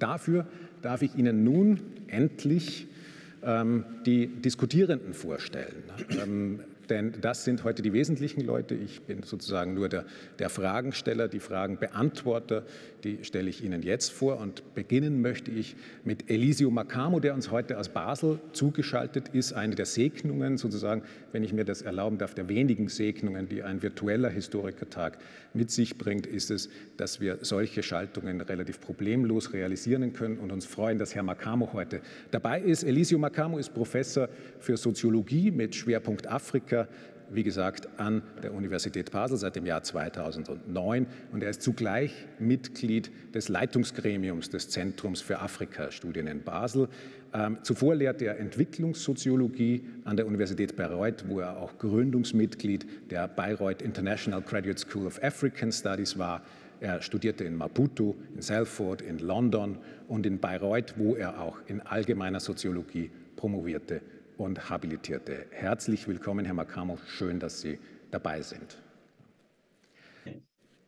Dafür darf ich Ihnen nun endlich ähm, die Diskutierenden vorstellen. Denn das sind heute die wesentlichen Leute. Ich bin sozusagen nur der, der Fragensteller, die Fragenbeantworter, die stelle ich Ihnen jetzt vor. Und beginnen möchte ich mit Elisio Macamo, der uns heute aus Basel zugeschaltet ist. Eine der Segnungen, sozusagen, wenn ich mir das erlauben darf, der wenigen Segnungen, die ein virtueller Historikertag mit sich bringt, ist es, dass wir solche Schaltungen relativ problemlos realisieren können und uns freuen, dass Herr Macamo heute dabei ist. Elisio Macamo ist Professor für Soziologie mit Schwerpunkt Afrika wie gesagt, an der Universität Basel seit dem Jahr 2009 und er ist zugleich Mitglied des Leitungsgremiums des Zentrums für Afrika-Studien in Basel. Ähm, zuvor lehrte er Entwicklungssoziologie an der Universität Bayreuth, wo er auch Gründungsmitglied der Bayreuth International Graduate School of African Studies war. Er studierte in Maputo, in Salford, in London und in Bayreuth, wo er auch in allgemeiner Soziologie promovierte und Habilitierte. Herzlich willkommen, Herr Makamo. Schön, dass Sie dabei sind.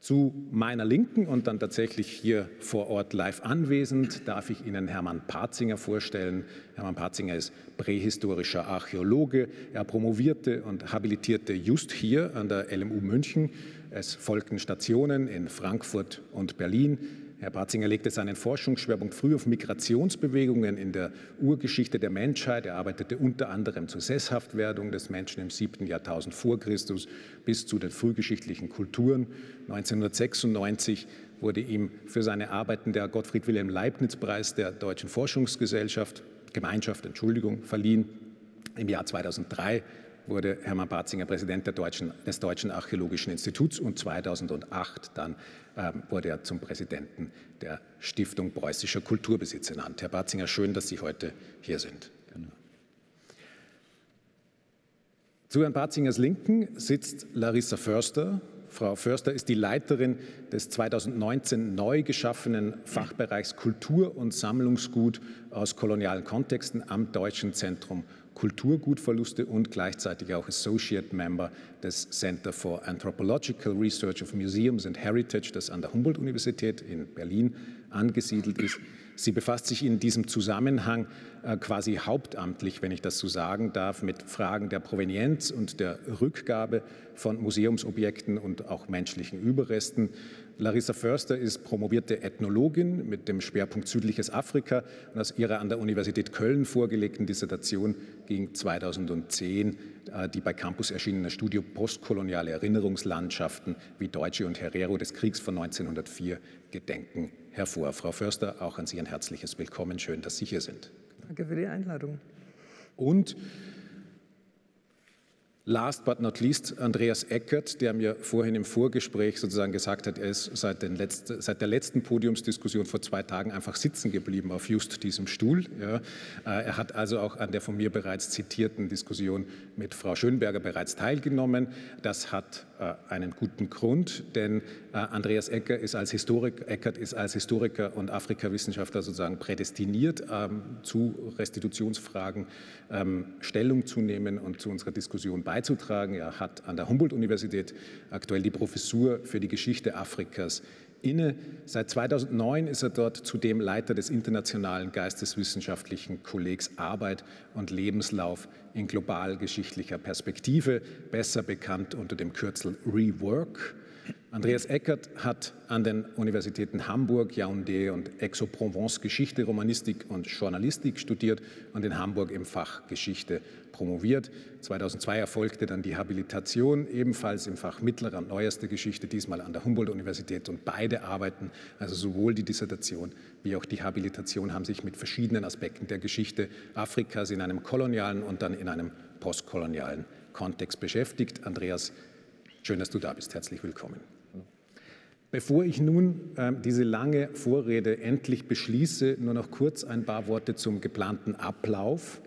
Zu meiner Linken und dann tatsächlich hier vor Ort live anwesend darf ich Ihnen Hermann Patzinger vorstellen. Hermann Patzinger ist prähistorischer Archäologe. Er promovierte und habilitierte just hier an der LMU München. Es folgten Stationen in Frankfurt und Berlin. Herr Batzinger legte seinen Forschungsschwerpunkt früh auf Migrationsbewegungen in der Urgeschichte der Menschheit. Er arbeitete unter anderem zur Sesshaftwerdung des Menschen im siebten Jahrtausend vor Christus bis zu den frühgeschichtlichen Kulturen. 1996 wurde ihm für seine Arbeiten der Gottfried Wilhelm Leibniz Preis der Deutschen Forschungsgesellschaft Gemeinschaft, Entschuldigung, verliehen. Im Jahr 2003 wurde Hermann Batzinger Präsident Deutschen, des Deutschen Archäologischen Instituts und 2008 dann ähm, wurde er zum Präsidenten der Stiftung Preußischer Kulturbesitz ernannt. Herr Batzinger, schön, dass Sie heute hier sind. Genau. Zu Herrn Batzingers Linken sitzt Larissa Förster. Frau Förster ist die Leiterin des 2019 neu geschaffenen Fachbereichs Kultur und Sammlungsgut aus kolonialen Kontexten am Deutschen Zentrum Kulturgutverluste und gleichzeitig auch Associate Member des Center for Anthropological Research of Museums and Heritage, das an der Humboldt-Universität in Berlin angesiedelt ist. Sie befasst sich in diesem Zusammenhang äh, quasi hauptamtlich, wenn ich das so sagen darf, mit Fragen der Provenienz und der Rückgabe von Museumsobjekten und auch menschlichen Überresten. Larissa Förster ist promovierte Ethnologin mit dem Schwerpunkt Südliches Afrika und aus ihrer an der Universität Köln vorgelegten Dissertation ging 2010 äh, die bei Campus erschienene Studie Postkoloniale Erinnerungslandschaften wie Deutsche und Herero des Kriegs von 1904 gedenken hervor. Frau Förster, auch an Sie ein herzliches Willkommen. Schön, dass Sie hier sind. Danke für die Einladung. Und Last but not least Andreas Eckert, der mir vorhin im Vorgespräch sozusagen gesagt hat, er ist seit, letzten, seit, der letzten Podiumsdiskussion vor zwei Tagen einfach sitzen geblieben auf just diesem Stuhl. Ja. Äh, er hat also auch an der von mir bereits zitierten Diskussion mit Frau Schönberger bereits teilgenommen. Das hat äh, einen guten Grund, denn äh, Andreas Eckert ist als, Historik, Eckert ist als Historiker und Afrikawissenschaftler sozusagen prädestiniert, ähm, zu Restitutionsfragen ähm, Stellung zu nehmen und zu unserer Diskussion beizutragen. Er hat an der Humboldt-Universität aktuell die Professur für die Geschichte Afrikas inne. Seit 2009 ist er dort zudem Leiter des internationalen geisteswissenschaftlichen Kollegs Arbeit und Lebenslauf in globalgeschichtlicher Perspektive, besser bekannt unter dem Kürzel Rework. Andreas Eckert hat an den Universitäten Hamburg, Yaoundé und Aix-en-Provence Geschichte, Romanistik und Journalistik studiert und in Hamburg im Fach Geschichte promoviert. 2002 erfolgte dann die Habilitation ebenfalls im Fach mittlerer und neuester Geschichte, diesmal an der Humboldt-Universität. Und beide Arbeiten, also sowohl die Dissertation wie auch die Habilitation, haben sich mit verschiedenen Aspekten der Geschichte Afrikas in einem kolonialen und dann in einem postkolonialen Kontext beschäftigt. Andreas Schön, dass du da bist. Herzlich willkommen. Bevor ich nun äh, diese lange Vorrede endlich beschließe, nur noch kurz ein paar Worte zum geplanten Ablauf.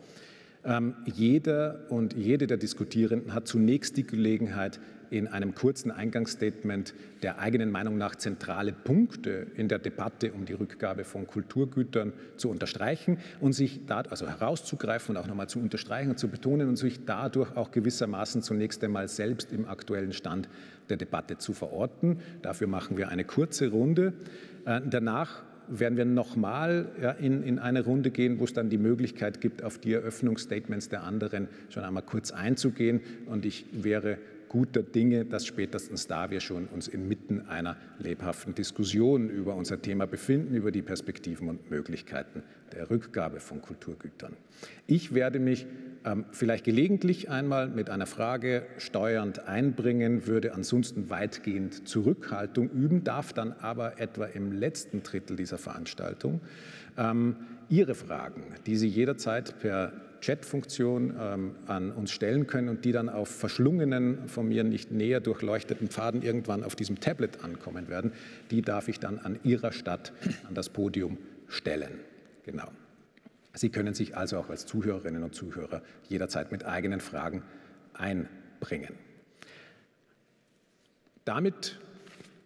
Ähm, jeder und jede der Diskutierenden hat zunächst die Gelegenheit, in einem kurzen Eingangsstatement der eigenen Meinung nach zentrale Punkte in der Debatte um die Rückgabe von Kulturgütern zu unterstreichen und sich da, also herauszugreifen und auch nochmal zu unterstreichen und zu betonen und sich dadurch auch gewissermaßen zunächst einmal selbst im aktuellen Stand der Debatte zu verorten. Dafür machen wir eine kurze Runde. Äh, danach werden wir nochmal ja, in, in eine Runde gehen, wo es dann die Möglichkeit gibt, auf die Eröffnungsstatements der anderen schon einmal kurz einzugehen. Und ich wäre guter Dinge, dass spätestens da wir schon uns inmitten einer lebhaften Diskussion über unser Thema befinden, über die Perspektiven und Möglichkeiten der Rückgabe von Kulturgütern. Ich werde mich vielleicht gelegentlich einmal mit einer Frage steuernd einbringen, würde ansonsten weitgehend Zurückhaltung üben, darf dann aber etwa im letzten Drittel dieser Veranstaltung ähm, Ihre Fragen, die Sie jederzeit per Chatfunktion ähm, an uns stellen können und die dann auf verschlungenen, von mir nicht näher durchleuchteten Pfaden irgendwann auf diesem Tablet ankommen werden, die darf ich dann an Ihrer Stadt an das Podium stellen. Genau. Sie können sich also auch als Zuhörerinnen und Zuhörer jederzeit mit eigenen Fragen einbringen. Damit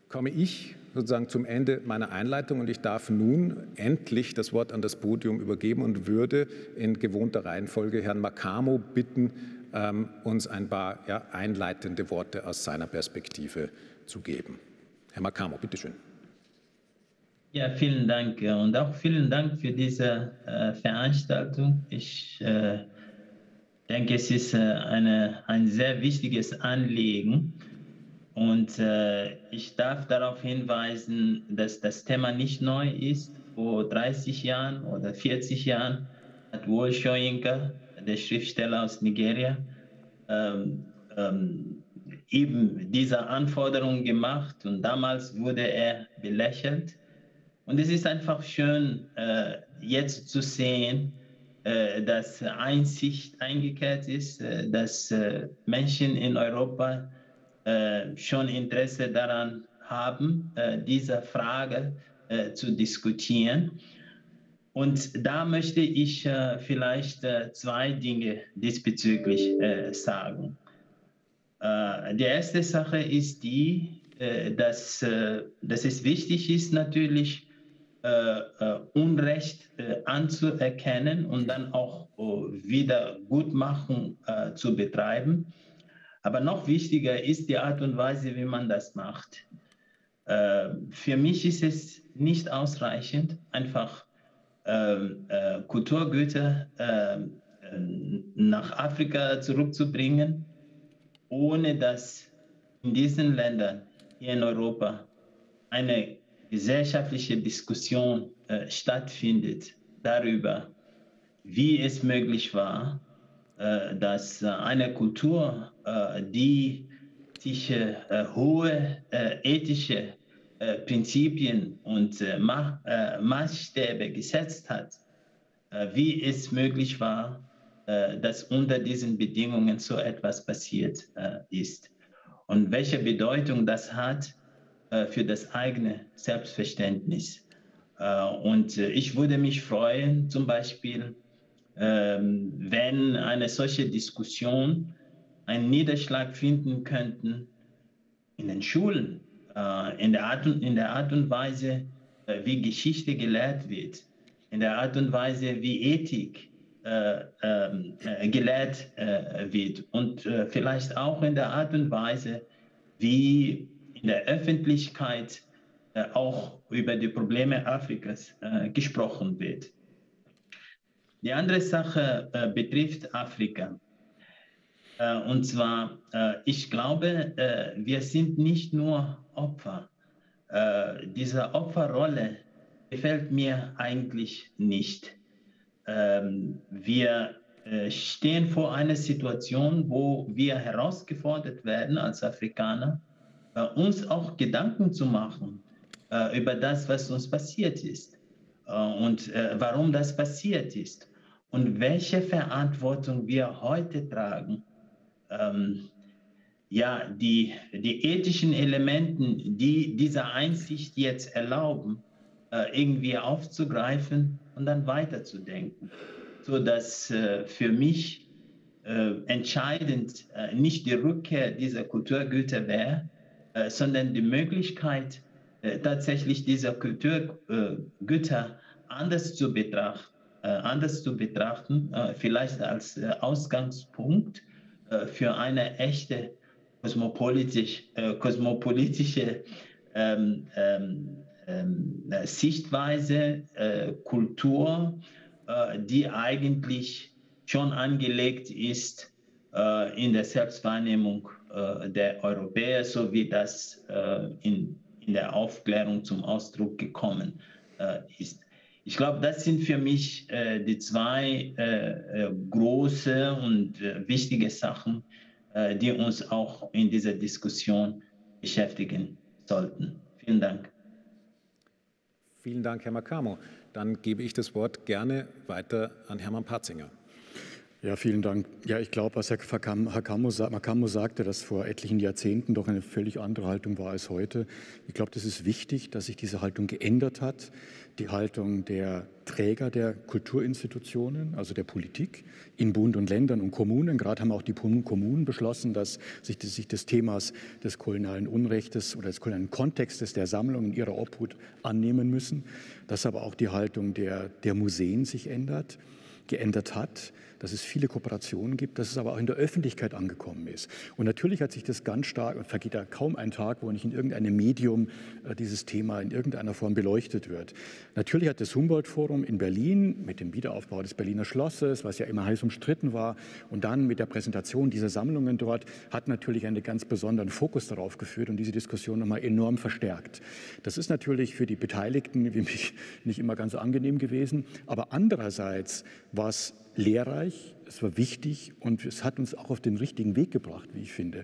komme ich sozusagen zum Ende meiner Einleitung und ich darf nun endlich das Wort an das Podium übergeben und würde in gewohnter Reihenfolge Herrn Makamo bitten, ähm, uns ein paar ja, einleitende Worte aus seiner Perspektive zu geben. Herr Makamo, bitteschön. Ja, vielen Dank und auch vielen Dank für diese äh, Veranstaltung. Ich äh, denke, es ist äh, eine, ein sehr wichtiges Anliegen und ich darf darauf hinweisen, dass das Thema nicht neu ist. Vor 30 Jahren oder 40 Jahren hat Wole Soyinka, der Schriftsteller aus Nigeria, ähm, ähm, eben diese Anforderung gemacht und damals wurde er belächelt. Und es ist einfach schön, äh, jetzt zu sehen, äh, dass Einsicht eingekehrt ist, äh, dass äh, Menschen in Europa äh, schon Interesse daran haben, äh, diese Frage zu diskutieren. Und da möchte ich vielleicht zwei Dinge diesbezüglich sagen. die erste Sache ist die, dass, dass es wichtig ist, natürlich Unrecht anzuerkennen und dann auch Wiedergutmachung zu betreiben. Aber noch wichtiger ist die Art und Weise, wie man das macht. Äh, für mich ist es nicht ausreichend, einfach ähm, äh, Kulturgüter ähm, äh, nach Afrika zurückzubringen, ohne dass in diesen Ländern, hier in Europa, eine gesellschaftliche Diskussion äh, stattfindet darüber, wie es möglich war, äh, dass eine Kultur, äh, die sich äh, hohe ethische Prinzipien und Maßstäbe gesetzt hat, wie es möglich war, dass unter diesen Bedingungen so etwas passiert ist. Und welche Bedeutung das hat für das eigene Selbstverständnis. Und ich würde mich freuen, zum Beispiel, ähm, wenn eine solche Diskussion einen Niederschlag finden könnten in den Schulen, äh, in, der Art und, in der Art und Weise, äh, wie Geschichte gelehrt wird, in der Art und Weise, wie Ethik äh, ähm, äh gelehrt äh, wird und äh, vielleicht auch in der Art und Weise, wie in der Öffentlichkeit auch über die Probleme Afrikas gesprochen wird. Die andere Sache äh, betrifft Afrika. Äh, und zwar, äh, ich glaube, äh, wir sind nicht nur Opfer. Äh, diese Opferrolle gefällt mir eigentlich nicht. Ähm, wir äh, stehen vor einer Situation, wo wir herausgefordert werden als Afrikaner, uns auch Gedanken zu machen über das, was uns passiert ist und warum das passiert ist und welche Verantwortung wir heute tragen, ähm, ja, die, die ethischen Elementen, die diese Einsicht jetzt erlauben, äh, irgendwie aufzugreifen und dann weiterzudenken. So dass äh, für mich äh, entscheidend äh, nicht die Rückkehr dieser Kulturgüter wäre, äh, sondern die Möglichkeit, äh, tatsächlich diese Kulturgüter anders zu betrachten äh, anders zu betrachten, äh, vielleicht als äh, Ausgangspunkt für eine echte kosmopolitisch, kosmopolitische ähm, ähm, ähm, Sichtweise, äh, Kultur, äh, die eigentlich schon angelegt ist äh, in der Selbstwahrnehmung äh, der Europäer, so wie das äh, in, in der Aufklärung zum Ausdruck gekommen äh, ist. Ich glaube, das sind für mich die zwei große und wichtige Sachen, die uns auch in dieser Diskussion beschäftigen sollten. Vielen Dank. Vielen Dank, Herr Makamo. Dann gebe ich das Wort gerne weiter an Hermann Patzinger. Ja, vielen Dank. Ja, ich glaube, was Herr Makamo sagte, dass vor etlichen Jahrzehnten doch eine völlig andere Haltung war als heute. Ich glaube, das ist wichtig, dass sich diese Haltung geändert hat. Die Haltung der Träger der Kulturinstitutionen, also der Politik in Bund und Ländern und Kommunen. Gerade haben auch die Kommunen beschlossen, dass sich, sich des Themas des kolonialen Unrechtes oder des kolonialen Kontextes der Sammlung in ihrer Obhut annehmen müssen. Dass aber auch die Haltung der, der Museen sich ändert, geändert hat dass es viele Kooperationen gibt, dass es aber auch in der Öffentlichkeit angekommen ist. Und natürlich hat sich das ganz stark, und vergeht da kaum ein Tag, wo nicht in irgendeinem Medium äh, dieses Thema in irgendeiner Form beleuchtet wird. Natürlich hat das Humboldt-Forum in Berlin mit dem Wiederaufbau des Berliner Schlosses, was ja immer heiß umstritten war, und dann mit der Präsentation dieser Sammlungen dort, hat natürlich einen ganz besonderen Fokus darauf geführt und diese Diskussion nochmal enorm verstärkt. Das ist natürlich für die Beteiligten wie mich nicht immer ganz angenehm gewesen, aber andererseits war es lehrreich, es war wichtig und es hat uns auch auf den richtigen Weg gebracht, wie ich finde.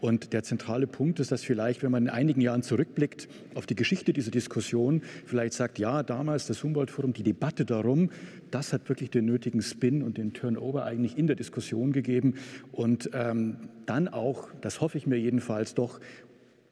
Und der zentrale Punkt ist, dass vielleicht, wenn man in einigen Jahren zurückblickt auf die Geschichte dieser Diskussion, vielleicht sagt, ja, damals das Humboldt-Forum, die Debatte darum, das hat wirklich den nötigen Spin und den Turnover eigentlich in der Diskussion gegeben und ähm, dann auch, das hoffe ich mir jedenfalls, doch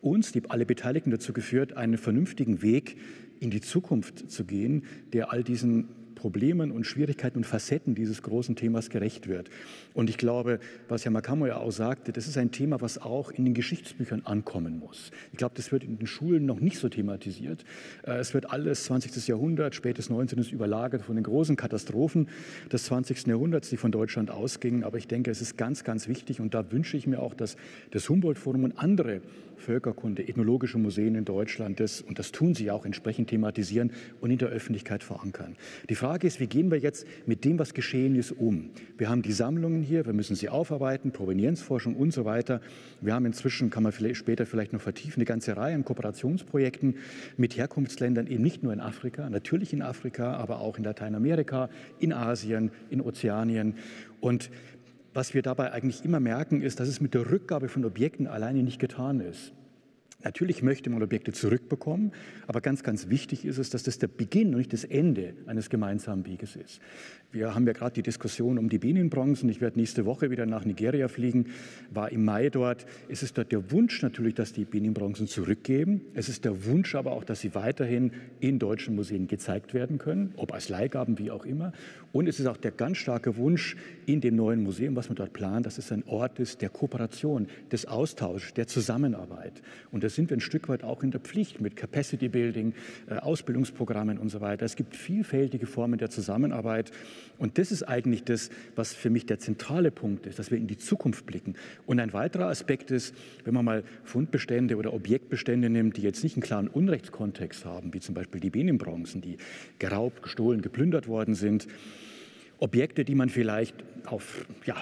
uns, die alle Beteiligten dazu geführt, einen vernünftigen Weg in die Zukunft zu gehen, der all diesen Problemen und Schwierigkeiten und Facetten dieses großen Themas gerecht wird. Und ich glaube, was Herr Makamo ja auch sagte, das ist ein Thema, was auch in den Geschichtsbüchern ankommen muss. Ich glaube, das wird in den Schulen noch nicht so thematisiert. Äh, es wird alles 20. Jahrhundert, spätes 19. überlagert von den großen Katastrophen des 20. Jahrhunderts, die von Deutschland ausgingen. Aber ich denke, es ist ganz, ganz wichtig und da wünsche ich mir auch, dass das Humboldt-Forum und andere Völkerkunde, ethnologische Museen in Deutschland das, und das tun sie auch, entsprechend thematisieren und in der Öffentlichkeit verankern. Die Frage ist, wie gehen wir jetzt mit dem, was geschehen ist, um? Wir haben die Sammlungen hier, wir müssen sie aufarbeiten, Provenienzforschung und so weiter. Wir haben inzwischen, kann man vielleicht später vielleicht noch vertiefen, eine ganze Reihe an Kooperationsprojekten mit Herkunftsländern, eben nicht nur in Afrika, natürlich in Afrika, aber auch in Lateinamerika, in Asien, in Ozeanien. Und was wir dabei eigentlich immer merken, ist, dass es mit der Rückgabe von Objekten alleine nicht getan ist. Natürlich möchte man Objekte zurückbekommen, aber ganz, ganz wichtig ist es, dass das der Beginn und nicht das Ende eines gemeinsamen Weges ist. Wir haben ja gerade die Diskussion um die Benin-Bronzen. Ich werde nächste Woche wieder nach Nigeria fliegen, war im Mai dort. Es ist dort der Wunsch natürlich, dass die Benin-Bronzen zurückgeben. Es ist der Wunsch aber auch, dass sie weiterhin in deutschen Museen gezeigt werden können, ob als Leihgaben, wie auch immer. Und es ist auch der ganz starke Wunsch in dem neuen Museum, was man dort plant, dass es ein Ort ist der Kooperation, des Austauschs, der Zusammenarbeit. Und da sind wir ein Stück weit auch in der Pflicht mit Capacity Building, äh, Ausbildungsprogrammen und so weiter. Es gibt vielfältige Formen der Zusammenarbeit. Und das ist eigentlich das, was für mich der zentrale Punkt ist, dass wir in die Zukunft blicken. Und ein weiterer Aspekt ist, wenn man mal Fundbestände oder Objektbestände nimmt, die jetzt nicht einen klaren Unrechtskontext haben, wie zum Beispiel die Benin-Bronzen, die geraubt, gestohlen, geplündert worden sind, Objekte, die man vielleicht auf ja,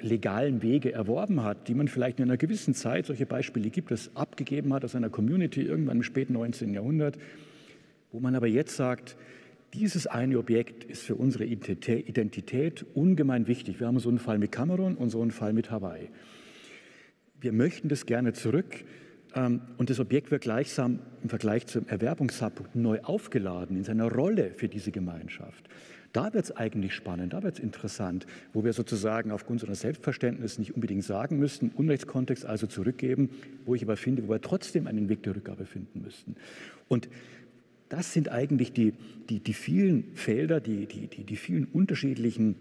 legalen Wege erworben hat, die man vielleicht in einer gewissen Zeit, solche Beispiele gibt es, abgegeben hat aus einer Community irgendwann im späten 19. Jahrhundert, wo man aber jetzt sagt, dieses eine Objekt ist für unsere Identität ungemein wichtig. Wir haben so einen Fall mit Kamerun und so einen Fall mit Hawaii. Wir möchten das gerne zurück. Ähm, und das Objekt wird gleichsam im Vergleich zum Erwerbungszeitpunkt neu aufgeladen in seiner Rolle für diese Gemeinschaft. Da wird es eigentlich spannend, da wird es interessant, wo wir sozusagen aufgrund unseres Selbstverständnisses nicht unbedingt sagen müssten, Unrechtskontext also zurückgeben, wo ich aber finde, wo wir trotzdem einen Weg der Rückgabe finden müssten. Und das sind eigentlich die, die, die vielen Felder, die, die, die, die vielen unterschiedlichen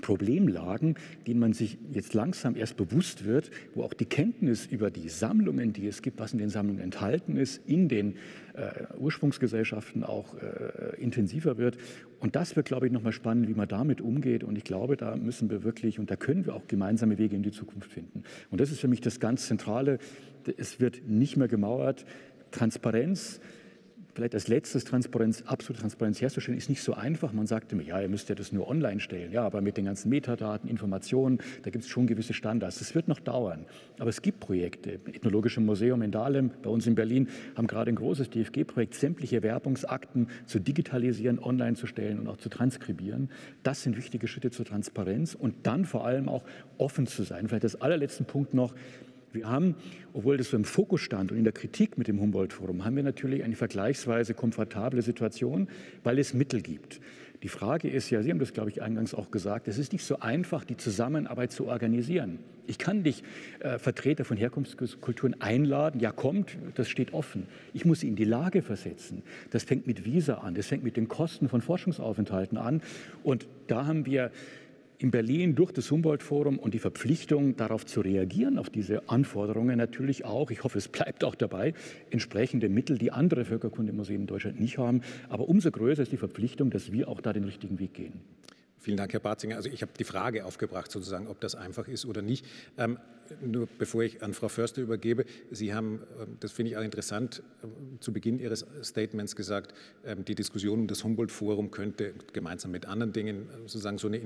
Problemlagen, denen man sich jetzt langsam erst bewusst wird, wo auch die Kenntnis über die Sammlungen, die es gibt, was in den Sammlungen enthalten ist, in den äh, Ursprungsgesellschaften auch äh, intensiver wird. Und das wird, glaube ich, nochmal spannend, wie man damit umgeht. Und ich glaube, da müssen wir wirklich, und da können wir auch gemeinsame Wege in die Zukunft finden. Und das ist für mich das ganz Zentrale. Es wird nicht mehr gemauert. Transparenz, vielleicht als letztes Transparenz, absolute Transparenz herzustellen, ist nicht so einfach. Man sagte mir, ja, ihr müsst ja das nur online stellen. Ja, aber mit den ganzen Metadaten, Informationen, da gibt es schon gewisse Standards. Das wird noch dauern. Aber es gibt Projekte. Ethnologische Museum in Dahlem, bei uns in Berlin, haben gerade ein großes DFG-Projekt, sämtliche Werbungsakten zu digitalisieren, online zu stellen und auch zu transkribieren. Das sind wichtige Schritte zur Transparenz und dann vor allem auch offen zu sein. Vielleicht das allerletzte Punkt noch. Wir haben, obwohl das so im Fokus stand und in der Kritik mit dem Humboldt-Forum, haben wir natürlich eine vergleichsweise komfortable Situation, weil es Mittel gibt. Die Frage ist ja, Sie haben das, glaube ich, eingangs auch gesagt, es ist nicht so einfach, die Zusammenarbeit zu organisieren. Ich kann nicht äh, Vertreter von Herkunftskulturen einladen, ja kommt, das steht offen. Ich muss sie in die Lage versetzen. Das fängt mit Visa an, das fängt mit den Kosten von Forschungsaufenthalten an. Und da haben wir in Berlin durch das Humboldt-Forum und die Verpflichtung, darauf zu reagieren, auf diese Anforderungen natürlich auch, ich hoffe, es bleibt auch dabei, entsprechende Mittel, die andere Völkerkundemuseen in Deutschland nicht haben. Aber umso größer ist die Verpflichtung, dass wir auch da den richtigen Weg gehen. Vielen Dank, Herr Barzinger. Also ich habe die Frage aufgebracht, sozusagen, ob das einfach ist oder nicht. Ähm, nur bevor ich an Frau Förster übergebe, Sie haben, ähm, das finde ich auch interessant, ähm, zu Beginn Ihres Statements gesagt, ähm, die Diskussion um das Humboldt-Forum könnte gemeinsam mit anderen Dingen sozusagen so eine,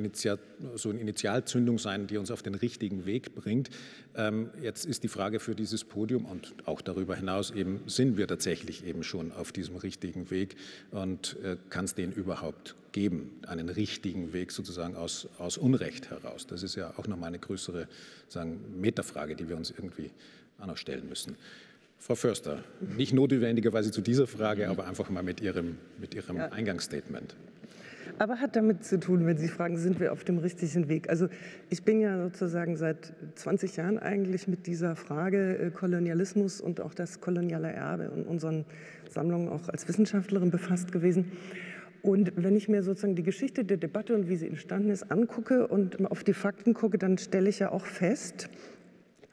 so eine Initialzündung sein, die uns auf den richtigen Weg bringt. Jetzt ist die Frage für dieses Podium und auch darüber hinaus eben, sind wir tatsächlich eben schon auf diesem richtigen Weg und äh, kann es den überhaupt geben, einen richtigen Weg sozusagen aus, aus Unrecht heraus. Das ist ja auch nochmal eine größere sagen, Metafrage, die wir uns irgendwie auch noch stellen müssen. Frau Förster, nicht notwendigerweise zu dieser Frage, aber einfach mal mit Ihrem, mit Ihrem ja. Eingangsstatement. Aber hat damit zu tun, wenn Sie fragen, sind wir auf dem richtigen Weg? Also ich bin ja sozusagen seit 20 Jahren eigentlich mit dieser Frage äh, Kolonialismus und auch das koloniale Erbe in unseren Sammlungen auch als Wissenschaftlerin befasst gewesen. Und wenn ich mir sozusagen die Geschichte der Debatte und wie sie entstanden ist angucke und auf die Fakten gucke, dann stelle ich ja auch fest,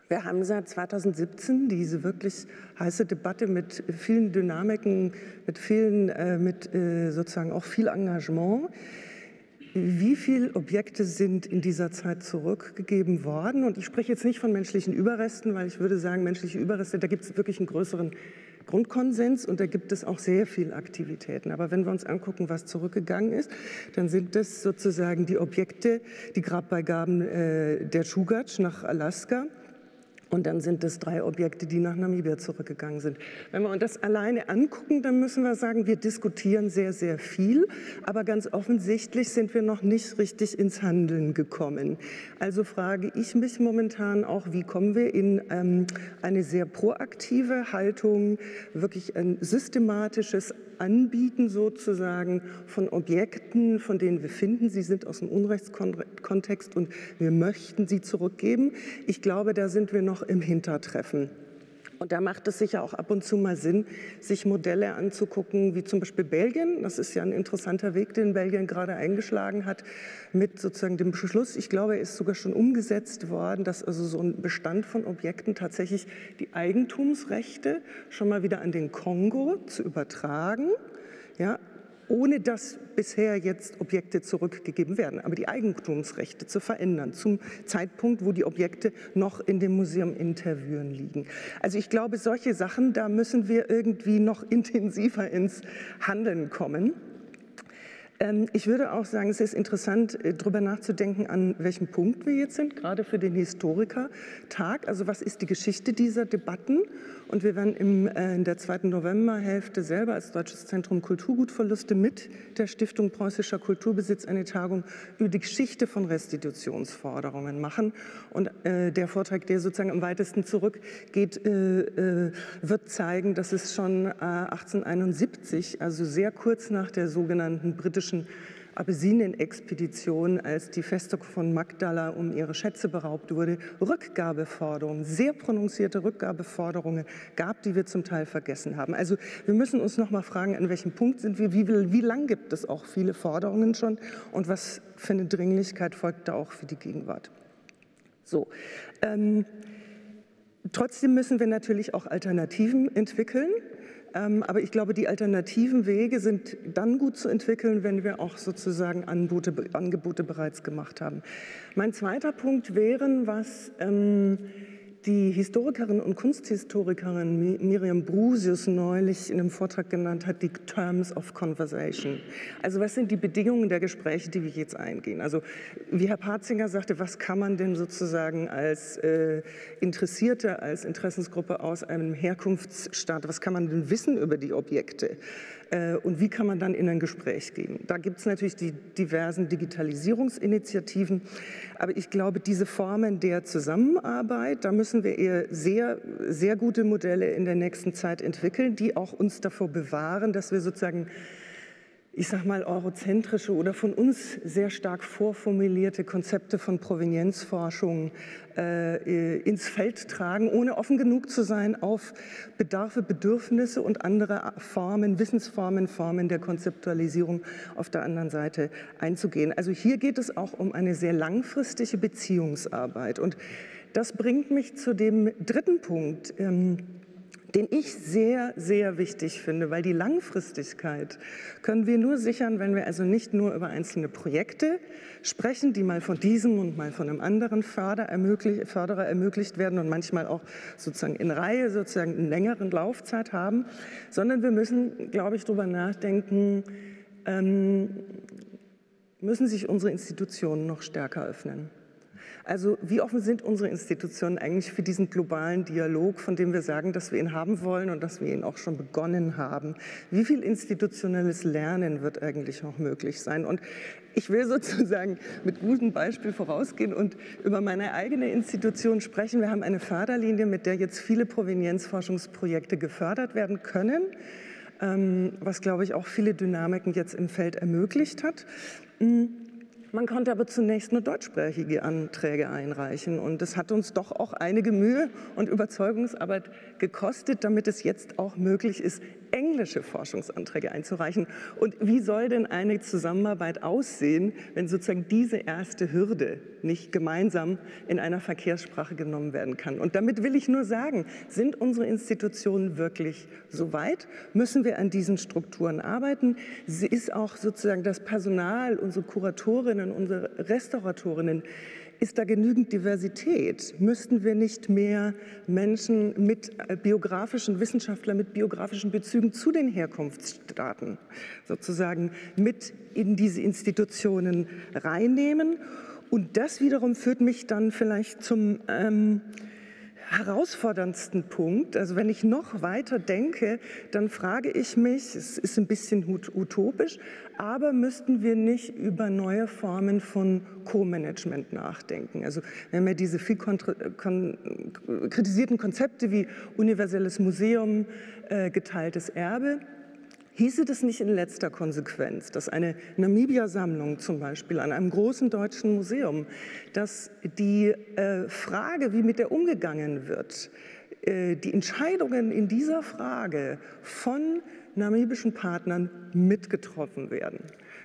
wir haben seit 2017 diese wirklich heiße Debatte mit vielen Dynamiken, mit vielen, äh, mit äh, sozusagen auch viel Engagement. Wie viele Objekte sind in dieser Zeit zurückgegeben worden? Und ich spreche jetzt nicht von menschlichen Überresten, weil ich würde sagen, menschliche Überreste, da gibt es wirklich einen größeren Grundkonsens und da gibt es auch sehr viele Aktivitäten. Aber wenn wir uns angucken, was zurückgegangen ist, dann sind das sozusagen die Objekte, die Grabbeigaben äh, der Schugatsch nach Alaska und dann sind es drei Objekte, die nach Namibia zurückgegangen sind. Wenn wir uns das alleine angucken, dann müssen wir sagen, wir diskutieren sehr, sehr viel, aber ganz offensichtlich sind wir noch nicht richtig ins Handeln gekommen. Also frage ich mich momentan auch, wie kommen wir in ähm, eine sehr proaktive Haltung, wirklich ein systematisches Anbieten sozusagen von Objekten, von denen wir finden, sie sind aus dem Unrechtskontext und wir möchten sie zurückgeben. Ich glaube, da sind wir noch im Hintertreffen. Und da macht es sicher auch ab und zu mal Sinn, sich Modelle anzugucken, wie zum Beispiel Belgien. Das ist ja ein interessanter Weg, den Belgien gerade eingeschlagen hat, mit sozusagen dem Beschluss. Ich glaube, er ist sogar schon umgesetzt worden, dass also so ein Bestand von Objekten tatsächlich die Eigentumsrechte schon mal wieder an den Kongo zu übertragen. Ja, ohne dass bisher jetzt Objekte zurückgegeben werden, aber die Eigentumsrechte zu verändern zum Zeitpunkt, wo die Objekte noch in dem Museum Interviewen liegen. Also ich glaube, solche Sachen, da müssen wir irgendwie noch intensiver ins Handeln kommen. Ähm, ich würde auch sagen, es ist interessant, äh, darüber nachzudenken, an welchem Punkt wir jetzt sind, gerade für den Historikertag. Also was ist die Geschichte dieser Debatten? Und wir werden im, äh, in der zweiten Novemberhälfte selber als Deutsches Zentrum Kulturgutverluste mit der Stiftung Preußischer Kulturbesitz eine Tagung über die Geschichte von Restitutionsforderungen machen. Und äh, der Vortrag, der sozusagen am weitesten zurückgeht, äh, äh wird zeigen, dass es schon 1871, äh, also sehr kurz nach der sogenannten britischen Abessinien-Expedition, als die Festung von Magdala um ihre Schätze beraubt wurde, Rückgabeforderungen, sehr prononzierte Rückgabeforderungen gab, die wir zum Teil vergessen haben. Also wir müssen uns noch mal fragen, an welchem Punkt sind wir, wie, wie lang gibt es auch viele Forderungen schon und was für eine Dringlichkeit folgt da auch für die Gegenwart. So. Ähm, Trotzdem müssen wir natürlich auch Alternativen entwickeln. Ähm, aber ich glaube, die alternativen Wege sind dann gut zu entwickeln, wenn wir auch sozusagen Angebote, Angebote bereits gemacht haben. Mein zweiter Punkt wären, was ähm, die Historikerin und Kunsthistorikerin Miriam Brusius neulich in einem Vortrag genannt hat, die Terms of Conversation. Also was sind die Bedingungen der Gespräche, die wir jetzt eingehen? Also wie Herr Patzinger sagte, was kann man denn sozusagen als äh, Interessierte, als Interessensgruppe aus einem Herkunftsstaat, was kann man denn wissen über die Objekte? Äh, und wie kann man dann in ein Gespräch gehen. Da gibt es natürlich die diversen Digitalisierungsinitiativen, aber ich glaube, diese Formen der Zusammenarbeit, da müssen wir eher sehr, sehr gute Modelle in der nächsten Zeit entwickeln, die auch uns davor bewahren, dass wir sozusagen ich sage mal, eurozentrische oder von uns sehr stark vorformulierte Konzepte von Provenienzforschung äh, ins Feld tragen, ohne offen genug zu sein, auf Bedarfe, Bedürfnisse und andere Formen, Wissensformen, Formen der Konzeptualisierung auf der anderen Seite einzugehen. Also hier geht es auch um eine sehr langfristige Beziehungsarbeit. Und das bringt mich zu dem dritten Punkt. Ähm, den ich sehr, sehr wichtig finde, weil die Langfristigkeit können wir nur sichern, wenn wir also nicht nur über einzelne Projekte sprechen, die mal von diesem und mal von einem anderen Förder ermöglicht, Förderer ermöglicht werden und manchmal auch sozusagen in Reihe sozusagen einen längeren Laufzeit haben, sondern wir müssen, glaube ich, darüber nachdenken, ähm, müssen sich unsere Institutionen noch stärker öffnen. Also wie offen sind unsere Institutionen eigentlich für diesen globalen Dialog, von dem wir sagen, dass wir ihn haben wollen und dass wir ihn auch schon begonnen haben? Wie viel institutionelles Lernen wird eigentlich noch möglich sein? Und ich will sozusagen mit gutem Beispiel vorausgehen und über meine eigene Institution sprechen. Wir haben eine Förderlinie, mit der jetzt viele Provenienzforschungsprojekte gefördert werden können ähm, was, glaube ich, auch viele Dynamiken jetzt im Feld ermöglicht hat. Man konnte aber zunächst nur deutschsprachige Anträge einreichen. Und das hat uns doch auch einige Mühe und Überzeugungsarbeit gekostet, damit es jetzt auch möglich ist, englische Forschungsanträge einzureichen. Und wie soll denn eine Zusammenarbeit aussehen, wenn sozusagen diese erste Hürde nicht gemeinsam in einer Verkehrssprache genommen werden kann? Und damit will ich nur sagen, sind unsere Institutionen wirklich so weit? Müssen wir an diesen Strukturen arbeiten? Sie ist auch sozusagen das Personal, unsere Kuratorinnen, unsere Restauratorinnen, ist da genügend Diversität? Müssten wir nicht mehr Menschen mit äh, biografischen, Wissenschaftler mit biografischen Bezügen zu den Herkunftsstaaten sozusagen mit in diese Institutionen reinnehmen? Und das wiederum führt mich dann vielleicht zum ähm, herausforderndsten Punkt. Also wenn ich noch weiter denke, dann frage ich mich, es ist ein bisschen utopisch, aber müssten wir nicht über neue Formen von Co-Management nachdenken? Also wir haben ja diese viel kritisierten Konzepte wie universelles Museum, äh, geteiltes Erbe. Hieße das nicht in letzter Konsequenz, dass eine Namibia-Sammlung zum Beispiel an einem großen deutschen Museum, dass die äh, Frage, wie mit der umgegangen wird, äh, die Entscheidungen in dieser Frage von namibischen Partnern mitgetroffen werden?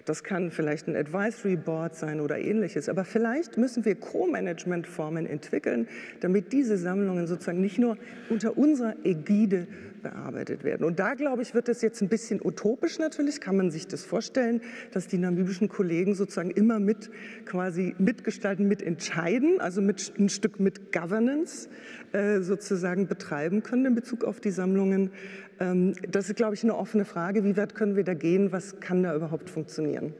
Das kann vielleicht ein Advisory Board sein oder ähnliches. Aber vielleicht müssen wir Co-Management-Formen entwickeln, damit diese Sammlungen sozusagen nicht nur unter unserer Ägide bearbeitet werden. Und da, glaube ich, wird es jetzt ein bisschen utopisch natürlich, kann man sich das vorstellen, dass die namibischen Kollegen sozusagen immer mit quasi mitgestalten, mitentscheiden, also mit ein Stück mit Governance äh, sozusagen betreiben können in Bezug auf die Sammlungen. Ähm, das ist, glaube ich, eine offene Frage. Wie weit können wir da gehen? Was kann da überhaupt funktionieren?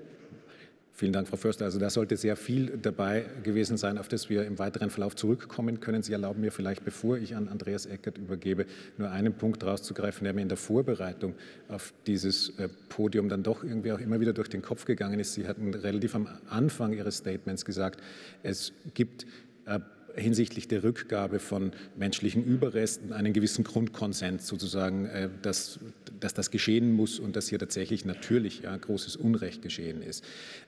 Vielen Dank, Frau Förster. Also da sollte sehr viel dabei gewesen sein, auf das wir im weiteren Verlauf zurückkommen können. Sie erlauben mir vielleicht, bevor ich an Andreas Eckert übergebe, nur einen Punkt rauszugreifen, der mir in der Vorbereitung auf dieses äh, Podium dann doch irgendwie auch immer wieder durch den Kopf gegangen ist. Sie hatten relativ am Anfang Ihres Statements gesagt, es gibt äh, hinsichtlich der Rückgabe von menschlichen Überresten einen gewissen Grundkonsens sozusagen, äh, dass, dass das geschehen muss und dass hier tatsächlich natürlich ja, großes Unrecht geschehen ist.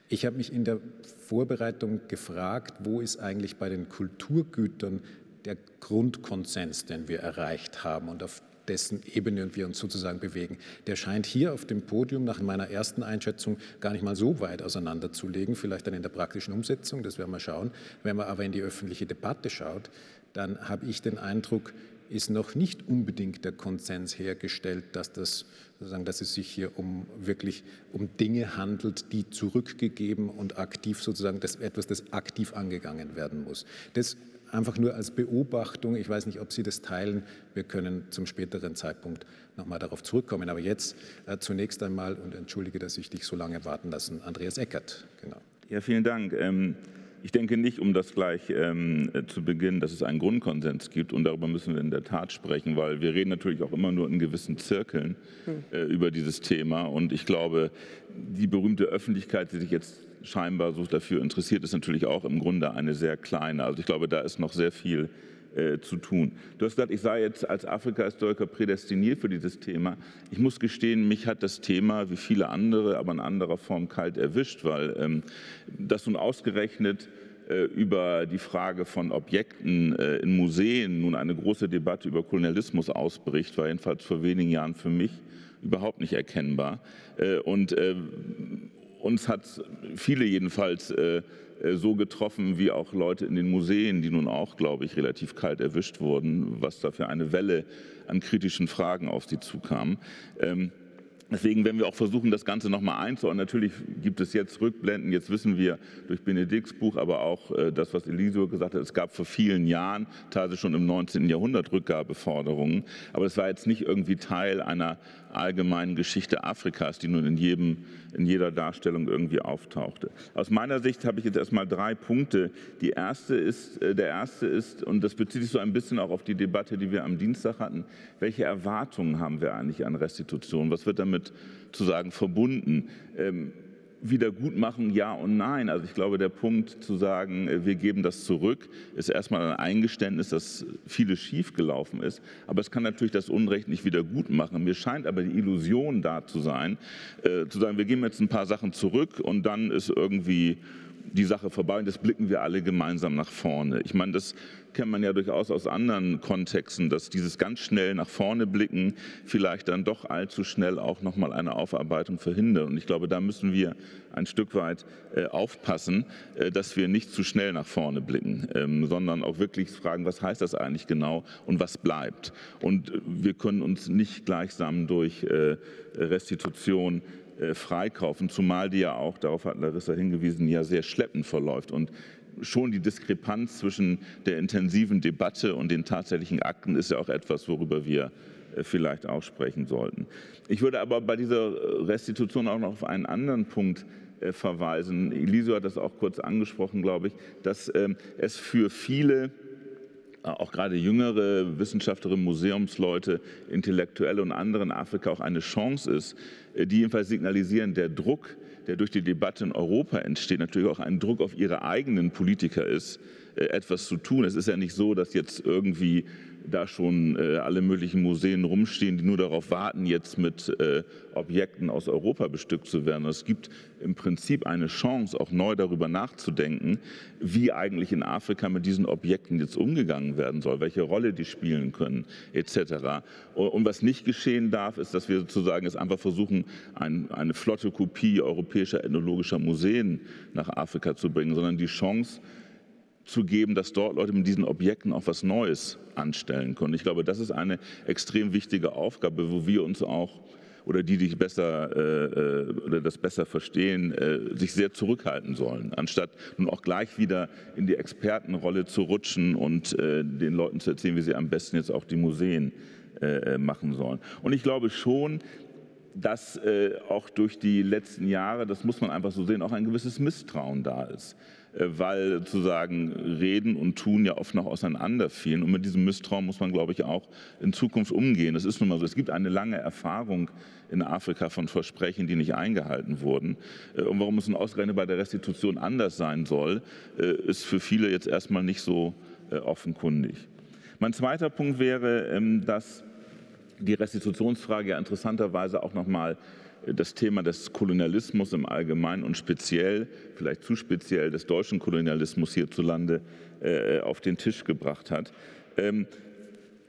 Ich habe mich in der Vorbereitung gefragt, wo ist eigentlich bei den Kulturgütern der Grundkonsens, den wir erreicht haben und auf dessen Ebene wir uns sozusagen bewegen. Der scheint hier auf dem Podium nach meiner ersten Einschätzung gar nicht mal so weit auseinanderzulegen, vielleicht dann in der praktischen Umsetzung, das werden wir schauen. Wenn man aber in die öffentliche Debatte schaut, dann habe ich den Eindruck, ist noch nicht unbedingt der Konsens hergestellt, dass, das, sozusagen, dass es sich hier um wirklich um Dinge handelt, die zurückgegeben und aktiv sozusagen das etwas, das aktiv angegangen werden muss. Das einfach nur als Beobachtung. Ich weiß nicht, ob Sie das teilen. Wir können zum späteren Zeitpunkt nochmal darauf zurückkommen. Aber jetzt äh, zunächst einmal, und entschuldige, dass ich dich so lange warten lassen, Andreas Eckert. Genau. Ja, vielen Dank. Ähm ich denke nicht, um das gleich ähm, zu beginnen, dass es einen Grundkonsens gibt und darüber müssen wir in der Tat sprechen, weil wir reden natürlich auch immer nur in gewissen Zirkeln hm. äh, über dieses Thema und ich glaube, die berühmte Öffentlichkeit, die sich jetzt scheinbar so dafür interessiert, ist natürlich auch im Grunde eine sehr kleine. Also ich glaube, da ist noch sehr viel äh, zu tun. Du hast gesagt, ich sei jetzt als Afrika-Historiker prädestiniert für dieses Thema. Ich muss gestehen, mich hat das Thema wie viele andere, aber in anderer Form kalt erwischt, weil ähm, das nun ausgerechnet äh, über die Frage von Objekten äh, in Museen nun eine große Debatte über Kolonialismus ausbricht, war jedenfalls vor wenigen Jahren für mich überhaupt nicht erkennbar. Äh, und uns hat viele jedenfalls äh, äh, so getroffen wie auch Leute in den Museen, die nun auch, glaube ich, relativ kalt erwischt wurden, was da für eine Welle an kritischen Fragen auf sie zukam. Ähm, Deswegen werden wir auch versuchen, das Ganze nochmal einzuordnen. Natürlich gibt es jetzt Rückblenden, jetzt wissen wir durch Benedikts Buch, aber auch äh, das, was Elisio gesagt hat, es gab vor vielen Jahren, teilweise schon im 19. Jahrhundert, Rückgabeforderungen. Aber es war jetzt nicht irgendwie Teil einer allgemeinen Geschichte Afrikas, die nun in, jedem, in jeder Darstellung irgendwie auftauchte. Aus meiner Sicht habe ich jetzt erstmal drei Punkte. Die erste ist, äh, der erste ist, und das bezieht sich so ein bisschen auch auf die Debatte, die wir am Dienstag hatten, welche Erwartungen haben wir eigentlich an Restitution? Was wird damit zu sagen verbunden? Ähm, Wiedergutmachen ja und nein. Also ich glaube, der Punkt zu sagen, äh, wir geben das zurück, ist erstmal ein Eingeständnis, dass vieles schiefgelaufen ist. Aber es kann natürlich das Unrecht nicht wieder gut machen. Mir scheint aber die Illusion da zu sein, äh, zu sagen, wir geben jetzt ein paar Sachen zurück und dann ist irgendwie die Sache vorbei und das blicken wir alle gemeinsam nach vorne. Ich meine, das kennt man ja durchaus aus anderen Kontexten, dass dieses ganz schnell nach vorne blicken vielleicht dann doch allzu schnell auch nochmal eine Aufarbeitung verhindert. Und ich glaube, da müssen wir ein Stück weit äh, aufpassen, äh, dass wir nicht zu schnell nach vorne blicken, ähm, sondern auch wirklich fragen, was heißt das eigentlich genau und was bleibt. Und wir können uns nicht gleichsam durch äh, Restitution äh, freikaufen, zumal die ja auch, darauf hat Larissa hingewiesen, ja sehr schleppend verläuft. Und schon die Diskrepanz zwischen der intensiven Debatte und den tatsächlichen Akten ist ja auch etwas, worüber wir äh, vielleicht auch sprechen sollten. Ich würde aber bei dieser Restitution auch noch auf einen anderen Punkt äh, verweisen. Elisio hat das auch kurz angesprochen, glaube ich, dass ähm, es für viele auch gerade jüngere Wissenschaftlerinnen, Museumsleute, Intellektuelle und andere in Afrika auch eine Chance ist, äh, die jedenfalls signalisieren, der Druck, der durch die Debatte in Europa entsteht, natürlich auch ein Druck auf ihre eigenen Politiker ist, äh, etwas zu tun. Es ist ja nicht so, dass jetzt irgendwie da schon äh, alle möglichen Museen rumstehen, die nur darauf warten, jetzt mit äh, Objekten aus Europa bestückt zu werden. Es gibt im Prinzip eine Chance, auch neu darüber nachzudenken, wie eigentlich in Afrika mit diesen Objekten jetzt umgegangen werden soll, welche Rolle die spielen können, etc. Und was nicht geschehen darf, ist, dass wir sozusagen jetzt einfach versuchen, ein, eine flotte Kopie europäischer ethnologischer Museen nach Afrika zu bringen, sondern die Chance, zu geben, dass dort Leute mit diesen Objekten auch was Neues anstellen können. Ich glaube, das ist eine extrem wichtige Aufgabe, wo wir uns auch oder die, die besser äh, äh, oder das besser verstehen, äh, sich sehr zurückhalten sollen, anstatt nun auch gleich wieder in die Expertenrolle zu rutschen und äh, den Leuten zu erzählen, wie sie am besten jetzt auch die Museen äh, äh, machen sollen. Und ich glaube schon, dass auch durch die letzten Jahre, das muss man einfach so sehen, auch ein gewisses Misstrauen da ist. Äh, weil sozusagen Reden und Tun ja oft noch auseinanderfielen. Und mit diesem Misstrauen muss man, glaube ich, auch in Zukunft umgehen. Es ist nun mal so, es gibt eine lange Erfahrung in Afrika von Versprechen, die nicht eingehalten wurden. Äh, und warum es nun ausgerechnet bei der Restitution anders sein soll, äh, ist für viele jetzt erstmal nicht so offenkundig. Mein zweiter Punkt wäre, ähm, dass die Restitutionsfrage ja interessanterweise auch noch mal das Thema des Kolonialismus im Allgemeinen und speziell, vielleicht zu speziell, des deutschen Kolonialismus hierzulande äh, auf den Tisch gebracht hat. Ähm,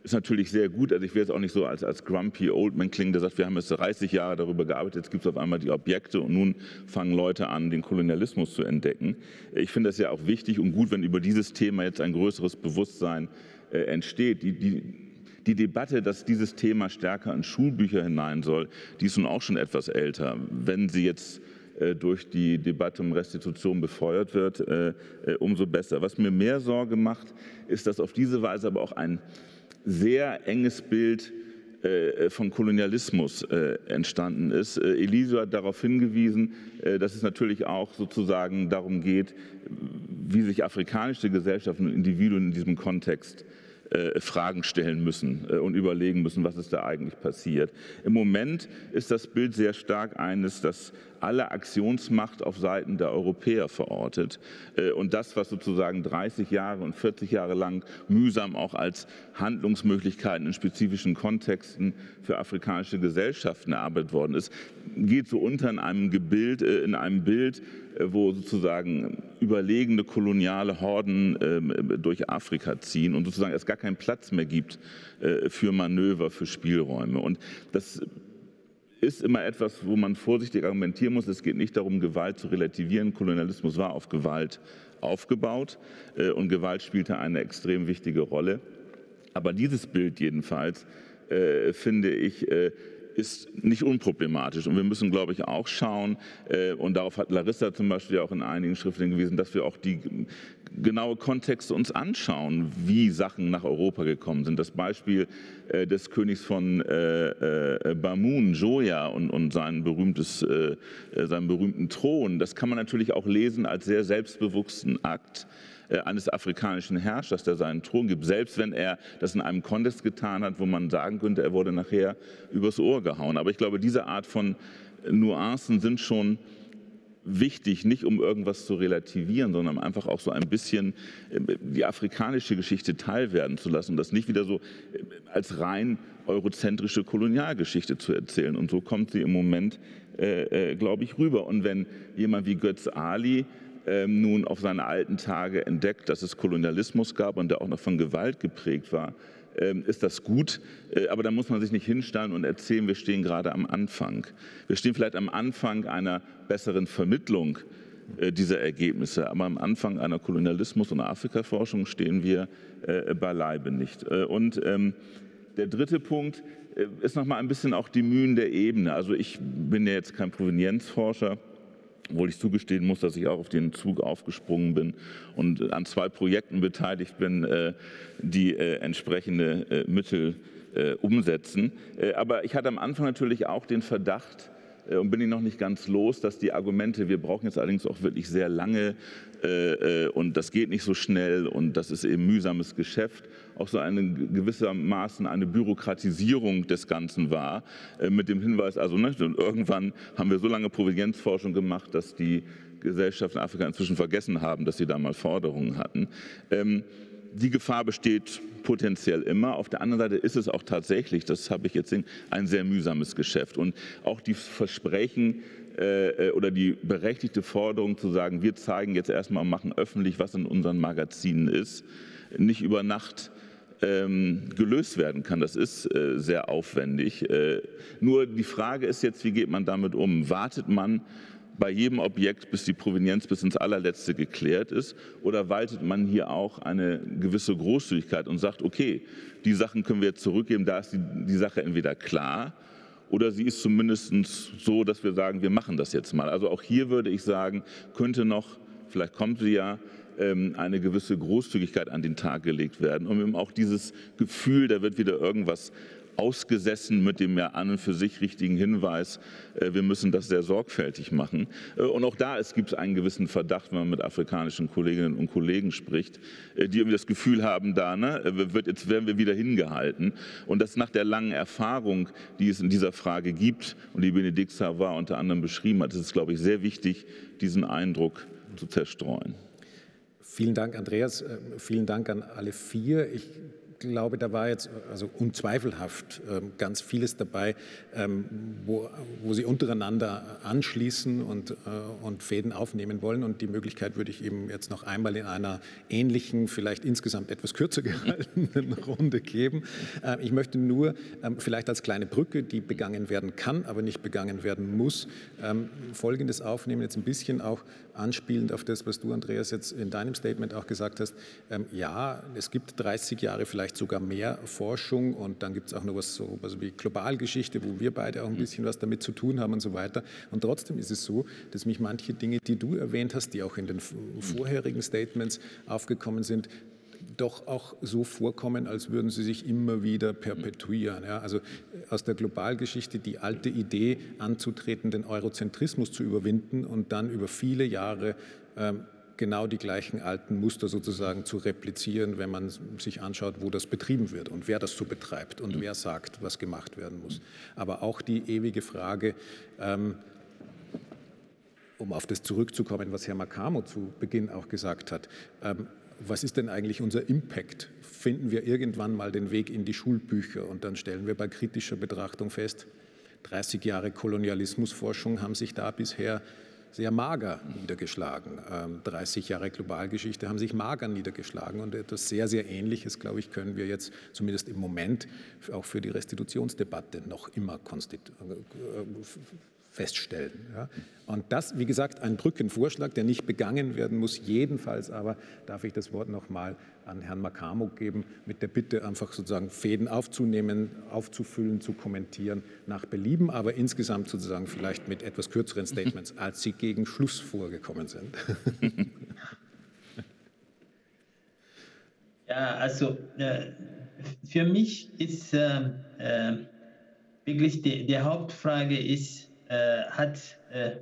ist natürlich sehr gut. Also ich will jetzt auch nicht so als, als grumpy old man klingen, der sagt, wir haben jetzt 30 Jahre darüber gearbeitet, jetzt gibt es auf einmal die Objekte und nun fangen Leute an, den Kolonialismus zu entdecken. Ich finde das ja auch wichtig und gut, wenn über dieses Thema jetzt ein größeres Bewusstsein äh, entsteht. Die, die, die Debatte, dass dieses Thema stärker in Schulbücher hinein soll, die ist nun auch schon etwas älter. Wenn Sie jetzt durch die Debatte um Restitution befeuert wird, umso besser. Was mir mehr Sorge macht, ist, dass auf diese Weise aber auch ein sehr enges Bild äh, von Kolonialismus äh, entstanden ist. Äh, Elisio hat darauf hingewiesen, dass es natürlich auch sozusagen darum geht, wie sich afrikanische Gesellschaften und Individuen in diesem Kontext Fragen stellen müssen und überlegen müssen, was ist da eigentlich passiert. Im Moment ist das Bild sehr stark eines, das alle Aktionsmacht auf Seiten der Europäer verortet. Äh, und das, was sozusagen 30 Jahre und 40 Jahre lang mühsam auch als Handlungsmöglichkeiten in spezifischen Kontexten für afrikanische Gesellschaften erarbeitet worden ist, geht so unter in einem, Gebild, äh, in einem Bild, äh, wo sozusagen überlegene koloniale Horden ähm, durch Afrika ziehen und sozusagen es gar keinen Platz mehr gibt für Manöver, für Spielräume. Und das ist immer etwas, wo man vorsichtig argumentieren muss. Es geht nicht darum, Gewalt zu relativieren. Kolonialismus war auf Gewalt aufgebaut äh, und Gewalt spielte eine extrem wichtige Rolle. Aber dieses Bild jedenfalls, äh, finde ich, äh, ist nicht unproblematisch. Und wir müssen, glaube ich, auch schauen, äh, und darauf hat Larissa zum Beispiel auch in einigen Schriften hingewiesen, dass wir auch die genaue Kontexte uns anschauen, wie Sachen nach Europa gekommen sind. Das Beispiel äh, des Königs von äh, Bamun, Joya und, und sein berühmtes, seinen berühmten Thron, das kann man natürlich auch lesen als sehr selbstbewussten Akt eines afrikanischen Herrschers, der seinen Thron gibt, selbst wenn er das in einem Kontext getan hat, wo man sagen könnte, er wurde nachher übers Ohr gehauen. Aber ich glaube, diese Art von Nuancen sind schon wichtig, nicht um irgendwas zu relativieren, sondern einfach auch so ein bisschen äh, die afrikanische Geschichte teilwerden zu lassen und das nicht wieder so äh, als rein eurozentrische Kolonialgeschichte zu erzählen. Und so kommt sie im Moment, äh, äh, glaube ich, rüber. Und wenn jemand wie Götz Ali ähm, nun auf seine alten Tage entdeckt, dass es Kolonialismus gab und der auch noch von Gewalt geprägt war, ähm, ist das gut. Äh, aber da muss man sich nicht hinstellen und erzählen, wir stehen gerade am Anfang. Wir stehen vielleicht am Anfang einer besseren Vermittlung äh, dieser Ergebnisse. Aber am Anfang einer Kolonialismus- und Afrikaforschung stehen wir äh, beileibe nicht. Und ähm, der dritte Punkt ist noch mal ein bisschen auch die Mühen der Ebene. Also ich bin ja jetzt kein Provenienzforscher obwohl ich zugestehen muss, dass ich auch auf den Zug aufgesprungen bin und an zwei Projekten beteiligt bin, äh, die äh, entsprechende äh, Mittel umsetzen. Aber ich hatte am Anfang natürlich auch den Verdacht, und bin ich noch nicht ganz los, dass die Argumente, wir brauchen jetzt allerdings auch wirklich sehr lange und das geht nicht so schnell und das ist eben mühsames Geschäft auch so eine gewissermaßen eine Bürokratisierung des Ganzen war, äh, mit dem Hinweis, also ne, irgendwann haben wir so lange Provenienzforschung gemacht, dass die Gesellschaften in Afrika inzwischen vergessen haben, dass sie da mal Forderungen hatten. Ähm, die Gefahr besteht potenziell immer. Auf der anderen Seite ist es auch tatsächlich, das habe ich jetzt gesehen, ein sehr mühsames Geschäft. Und auch die Versprechen äh, oder die berechtigte Forderung zu sagen, wir zeigen jetzt erstmal, machen öffentlich, was in unseren Magazinen ist, nicht über Nacht ähm, gelöst werden kann. Das ist äh, sehr aufwendig. Äh, nur die Frage ist jetzt, wie geht man damit um? Wartet man bei jedem Objekt, bis die Provenienz bis ins allerletzte geklärt ist? Oder waltet man hier auch eine gewisse Großzügigkeit und sagt, okay, die Sachen können wir jetzt zurückgeben, da ist die, die Sache entweder klar oder sie ist zumindest so, dass wir sagen, wir machen das jetzt mal. Also auch hier würde ich sagen, könnte noch, vielleicht kommt sie ja, eine gewisse Großzügigkeit an den Tag gelegt werden, um eben auch dieses Gefühl, da wird wieder irgendwas ausgesessen mit dem ja an und für sich richtigen Hinweis, äh, wir müssen das sehr sorgfältig machen. Äh, und auch da gibt es einen gewissen Verdacht, wenn man mit afrikanischen Kolleginnen und Kollegen spricht, äh, die irgendwie das Gefühl haben, da ne, wird, jetzt werden wir wieder hingehalten. Und das nach der langen Erfahrung, die es in dieser Frage gibt und die Benedikt Savard unter anderem beschrieben hat, ist es, glaube ich, sehr wichtig, diesen Eindruck zu zerstreuen. Vielen Dank, Andreas. Äh, vielen Dank an alle vier. Ich glaube, da war jetzt also unzweifelhaft ähm, ganz vieles dabei, ähm, wo, wo Sie untereinander anschließen und, äh, und Fäden aufnehmen wollen. Und die Möglichkeit würde ich eben jetzt noch einmal in einer ähnlichen, vielleicht insgesamt etwas kürzer gehaltenen Runde geben. Ähm, ich möchte nur vielleicht als kleine Brücke, die begangen werden kann, aber nicht begangen werden muss, Folgendes aufnehmen, jetzt ein bisschen auch anspielend auf das, was du, Andreas, jetzt in deinem Statement auch gesagt hast. Ja, es gibt 30 Jahre vielleicht vielleicht sogar mehr Forschung und dann gibt es auch noch was so also wie Globalgeschichte, wo wir beide auch ein bisschen was damit zu tun haben und so weiter. Und trotzdem ist es so, dass mich manche Dinge, die du erwähnt hast, die auch in den vorherigen Statements aufgekommen sind, doch auch so vorkommen, als würden sie sich immer wieder perpetuieren. Ja, also aus der Globalgeschichte die alte Idee anzutreten, den Eurozentrismus zu überwinden und dann über viele Jahre ähm, genau die gleichen alten Muster sozusagen zu replizieren, wenn man sich anschaut, wo das betrieben wird und wer das so betreibt und wer sagt, was gemacht werden muss. Aber auch die ewige Frage, ähm, um auf das zurückzukommen, was Herr Makamo zu Beginn auch gesagt hat, ähm, was ist denn eigentlich unser Impact? Finden wir irgendwann mal den Weg in die Schulbücher und dann stellen wir bei kritischer Betrachtung fest, 30 Jahre Kolonialismusforschung haben sich da bisher sehr mager niedergeschlagen. 30 ähm, Jahre Globalgeschichte haben sich mager niedergeschlagen und etwas sehr, sehr Ähnliches, glaube ich, können wir jetzt zumindest im Moment auch für die Restitutionsdebatte noch immer äh, feststellen. Ja. Und das, wie gesagt, ein Brückenvorschlag, der nicht begangen werden muss. Jedenfalls aber darf ich das Wort noch mal an Herrn Makamo geben, mit der Bitte, einfach sozusagen Fäden aufzunehmen, aufzufüllen, zu kommentieren nach Belieben, aber insgesamt sozusagen vielleicht mit etwas kürzeren Statements, als Sie gegen Schluss vorgekommen sind. Ja, also äh, für mich ist äh, äh, wirklich die, die Hauptfrage ist, hat äh,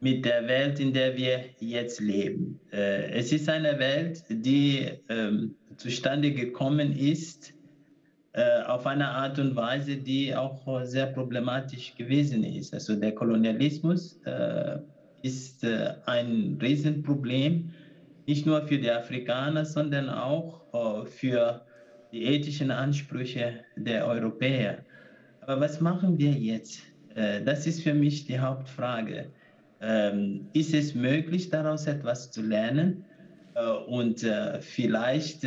mit der Welt, in der wir jetzt leben. Äh, es ist eine Welt, die ähm, zustande gekommen ist auf eine Art und Weise, die auch sehr problematisch gewesen ist. Also der Kolonialismus ist ein Riesenproblem, nicht nur für die Afrikaner, sondern auch für die ethischen Ansprüche der Europäer. Aber was machen wir jetzt? Äh, das ist für mich die Hauptfrage. Ähm, ist es möglich, daraus etwas zu lernen äh, und äh, vielleicht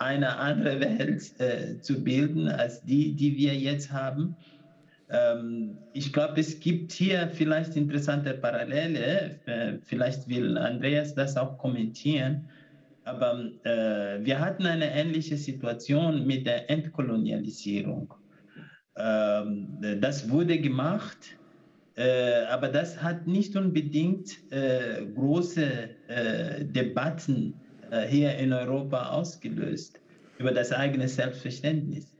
eine andere Welt zu bilden als die, die wir jetzt haben? Ähm, ich glaube, es gibt hier vielleicht interessante Parallele. Vielleicht will Andreas das auch kommentieren. Aber wir hatten eine ähnliche Situation mit der Entkolonialisierung. Ähm, das wurde gemacht, äh, aber das hat nicht unbedingt äh, große äh, Debatten hier in Europa ausgelöst über das eigene Selbstverständnis,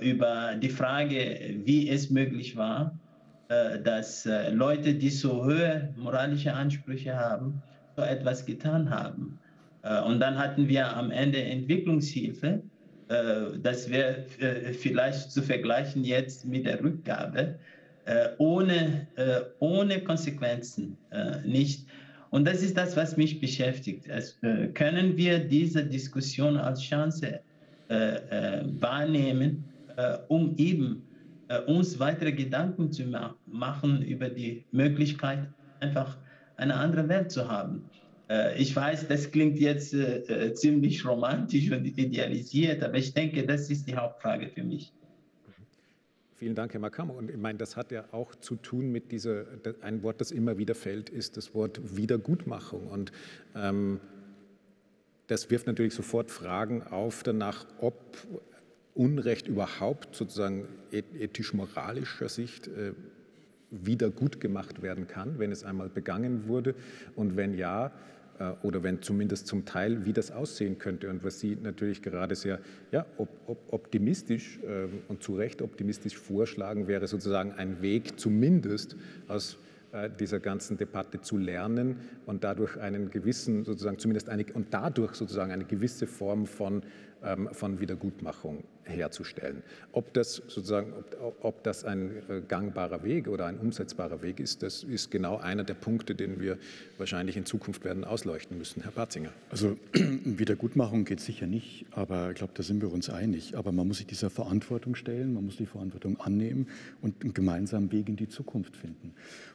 über die Frage, wie es möglich war, dass Leute, die so hohe moralische Ansprüche haben, so etwas getan haben. Und dann hatten wir am Ende Entwicklungshilfe, äh, das wäre äh, vielleicht zu vergleichen jetzt mit der Rückgabe, äh, ohne, ohne Konsequenzen nicht. Und das ist das, was mich beschäftigt. Also, können wir diese Diskussion als Chance wahrnehmen, um eben uns weitere Gedanken zu machen über die Möglichkeit, einfach eine andere Welt zu haben. Äh, ich weiß, das klingt jetzt äh, äh, ziemlich romantisch und idealisiert, aber ich denke, das ist die Hauptfrage für mich. Vielen Dank, Herr Makam. Und ich meine, das hat ja auch zu tun mit dieser, ein Wort, das immer wieder fällt, ist das Wort Wiedergutmachung. Und ähm, das wirft natürlich sofort Fragen auf danach, ob Unrecht überhaupt sozusagen ethisch-moralischer Sicht äh, wieder gut gemacht werden kann, wenn es einmal begangen wurde. Und wenn ja, oder wenn zumindest zum Teil, wie das aussehen könnte und was Sie natürlich gerade sehr ja, optimistisch äh, und zu Recht optimistisch vorschlagen, wäre sozusagen ein Weg zumindest aus äh, dieser ganzen Debatte zu lernen und dadurch einen gewissen sozusagen zumindest eine und dadurch sozusagen eine gewisse Form von von Wiedergutmachung herzustellen. Ob das sozusagen, ob, ob, das ein äh, gangbarer Weg oder ein umsetzbarer Weg ist, das ist genau einer der Punkte, den wir wahrscheinlich in Zukunft werden ausleuchten müssen. Herr Batzinger. Also Wiedergutmachung geht sicher nicht, aber ich glaube, da sind wir uns einig. Aber man muss sich dieser Verantwortung stellen, man muss die Verantwortung annehmen und einen gemeinsamen Weg in die Zukunft finden.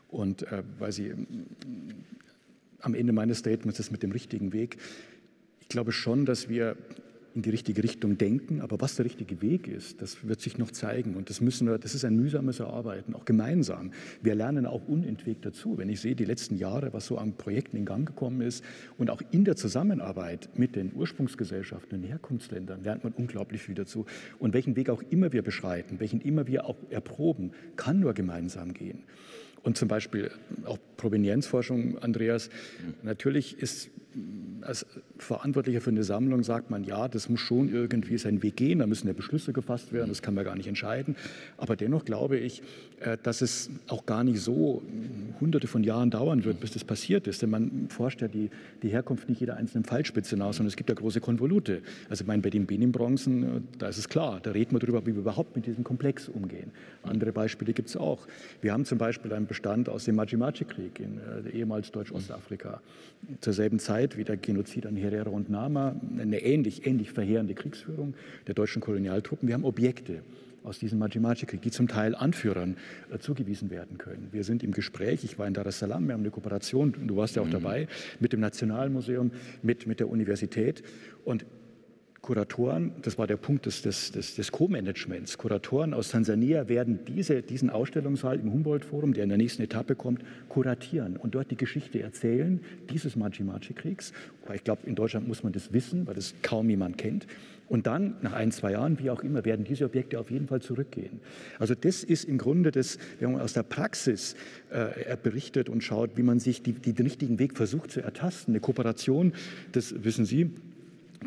Und äh, weil Sie am Ende meines Statements ist mit dem richtigen Weg, ich glaube schon, dass wir in die richtige Richtung denken. Aber was der richtige Weg ist, das wird sich noch zeigen. Und das müssen wir, das ist ein mühsames Erarbeiten, auch gemeinsam. Wir lernen auch unentwegt dazu. Wenn ich sehe, die letzten Jahre, was so an Projekten in Gang gekommen ist und auch in der Zusammenarbeit mit den Ursprungsgesellschaften und Herkunftsländern lernt man unglaublich viel dazu. Und welchen Weg auch immer wir beschreiten, welchen immer wir auch erproben, kann nur gemeinsam gehen. Und zum Beispiel auch Provenienzforschung, Andreas, natürlich ist als Verantwortlicher für eine Sammlung sagt man, ja, das muss schon irgendwie seinen Weg gehen, da müssen ja Beschlüsse gefasst werden, das kann man gar nicht entscheiden. Aber dennoch glaube ich, äh, dass es auch gar nicht so hunderte von Jahren dauern wird, bis das passiert ist. Denn man forscht ja die, die Herkunft nicht jeder einzelnen Fallspitze nach, sondern es gibt ja große Konvolute. Also ich meine, bei den Benin-Bronzen, äh, da ist es klar, da reden wir darüber, wie wir überhaupt mit diesem Komplex umgehen. Andere Beispiele gibt es auch. Wir haben zum Beispiel einen Bestand aus dem Maji-Maji-Krieg in äh, ehemals Deutsch-Ostafrika. Zur selben Zeit wie der Genozid an Herero und Nama, eine ähnlich, ähnlich verheerende Kriegsführung der deutschen Kolonialtruppen. Wir haben Objekte aus diesem Maji-Maji-Krieg, die zum Teil Anführern äh, zugewiesen werden können. Wir sind im Gespräch, ich war in Dar es Salaam, wir haben eine Kooperation, du warst ja auch mhm. dabei, mit dem Nationalmuseum, mit, mit der Universität. Und Kuratoren, das war der Punkt des, des, des, des Co-Managements, Kuratoren aus Tansania werden diese, diesen Ausstellungssaal im Humboldt-Forum, der in der nächsten Etappe kommt, kuratieren und dort die Geschichte erzählen dieses Maji-Maji-Kriegs. Ich glaube, in Deutschland muss man das wissen, weil das kaum jemand kennt. Und dann, nach ein, zwei Jahren, wie auch immer, werden diese Objekte auf jeden Fall zurückgehen. Also das ist im Grunde das, wenn man aus der Praxis äh, berichtet und schaut, wie man sich die, die, den richtigen Weg versucht zu ertasten. Eine Kooperation, das wissen Sie,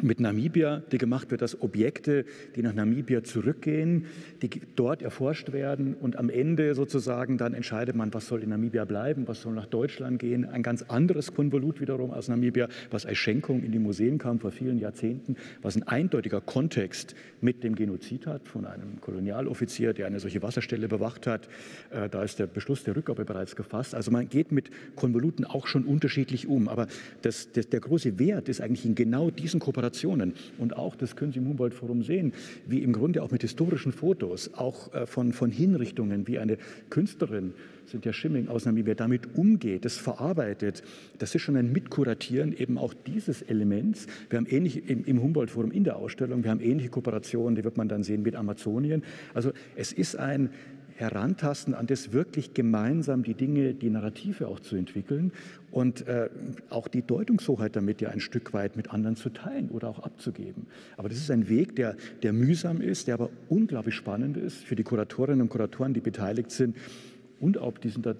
mit Namibia, die gemacht wird, dass Objekte, die nach Namibia zurückgehen, die dort erforscht werden und am Ende sozusagen dann entscheidet man, was soll in Namibia bleiben, was soll nach Deutschland gehen. Ein ganz anderes Konvolut wiederum aus Namibia, was als Schenkung in die Museen kam vor vielen Jahrzehnten, was ein eindeutiger Kontext mit dem Genozid hat von einem Kolonialoffizier, der eine solche Wasserstelle bewacht hat. Äh, da ist der Beschluss der Rückgabe bereits gefasst. Also man geht mit Konvoluten auch schon unterschiedlich um. Aber das, das, der große Wert ist eigentlich in genau diesen Kooperationen Kooperationen. Und auch, das können Sie im Humboldt-Forum sehen, wie im Grunde auch mit historischen Fotos, auch äh, von, von Hinrichtungen, wie eine Künstlerin, Cynthia Schimming aus Namibia, damit umgeht, das verarbeitet. Das ist schon ein Mitkuratieren eben auch dieses Elements. Wir haben ähnlich im, im Humboldt-Forum in der Ausstellung, wir haben ähnliche Kooperationen, die wird man dann sehen mit Amazonien. Also es ist ein Herantasten an das wirklich gemeinsam die Dinge, die Narrative auch zu entwickeln und äh, auch die Deutungshoheit damit ja ein Stück weit mit anderen zu teilen oder auch abzugeben. Aber das ist ein Weg, der, der mühsam ist, der aber unglaublich spannend ist für die Kuratorinnen und Kuratoren, die beteiligt sind. Und auch die sind da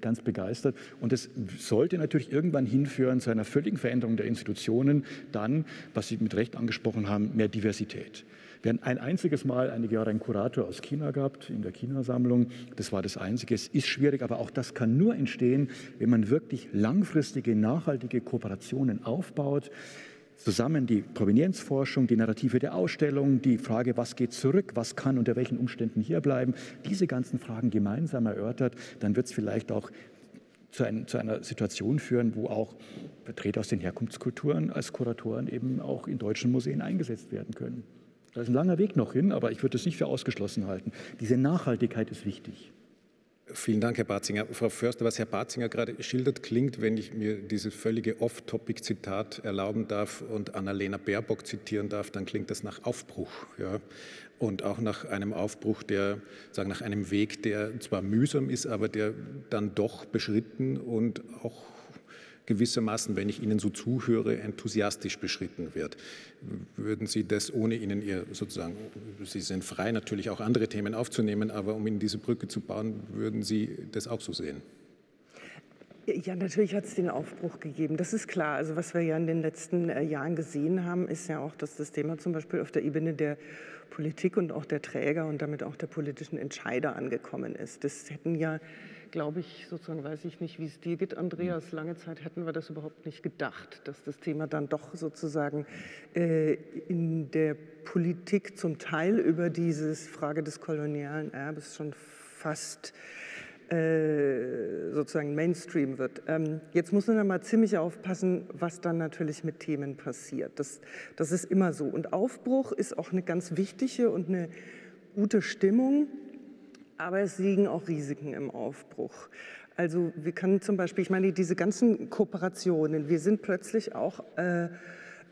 ganz begeistert. Und es sollte natürlich irgendwann hinführen zu einer völligen Veränderung der Institutionen, dann, was Sie mit Recht angesprochen haben, mehr Diversität. Wir haben ein einziges Mal einige Jahre einen Kurator aus China gehabt, in der China-Sammlung. Das war das Einzige. Es ist schwierig, aber auch das kann nur entstehen, wenn man wirklich langfristige, nachhaltige Kooperationen aufbaut zusammen die Provenienzforschung, die Narrative der Ausstellung, die Frage, was geht zurück, was kann unter welchen Umständen hier bleiben, diese ganzen Fragen gemeinsam erörtert, dann wird es vielleicht auch zu, ein, zu, einer Situation führen, wo auch Vertreter aus den Herkunftskulturen als Kuratoren eben auch in deutschen Museen eingesetzt werden können. Da ist ein langer Weg noch hin, aber ich würde es nicht für ausgeschlossen halten. Diese Nachhaltigkeit ist wichtig. Vielen Dank, Herr Barzinger. Frau Förster, was Herr Barzinger gerade schildert, klingt, wenn ich mir dieses völlige Off-Topic-Zitat erlauben darf und Annalena Baerbock zitieren darf, dann klingt das nach Aufbruch. Ja? Und auch nach einem Aufbruch, der, sagen, nach einem Weg, der zwar mühsam ist, aber der dann doch beschritten und auch gewissermaßen, wenn ich Ihnen so zuhöre, enthusiastisch beschritten wird. Würden Sie das, ohne Ihnen Ihr sozusagen, Sie sind frei natürlich auch andere Themen aufzunehmen, aber um Ihnen diese Brücke zu bauen, würden Sie das auch so sehen? Ja, natürlich hat es den Aufbruch gegeben. Das ist klar. Also was wir ja in den letzten äh, Jahren gesehen haben, ist ja auch, dass das Thema zum Beispiel auf der Ebene der Politik und auch der Träger und damit auch der politischen Entscheider angekommen ist. Das hätten ja glaube ich, sozusagen weiß ich nicht, wie es dir geht, Andreas. Lange Zeit hätten wir das überhaupt nicht gedacht, dass das Thema dann doch sozusagen äh, in der Politik zum Teil über diese Frage des kolonialen Erbes schon fast äh, sozusagen Mainstream wird. Ähm, jetzt muss man da mal ziemlich aufpassen, was dann natürlich mit Themen passiert. Das, das ist immer so. Und Aufbruch ist auch eine ganz wichtige und eine gute Stimmung aber es liegen auch Risiken im Aufbruch. Also wir können zum Beispiel, ich meine, diese ganzen Kooperationen, wir sind plötzlich auch äh,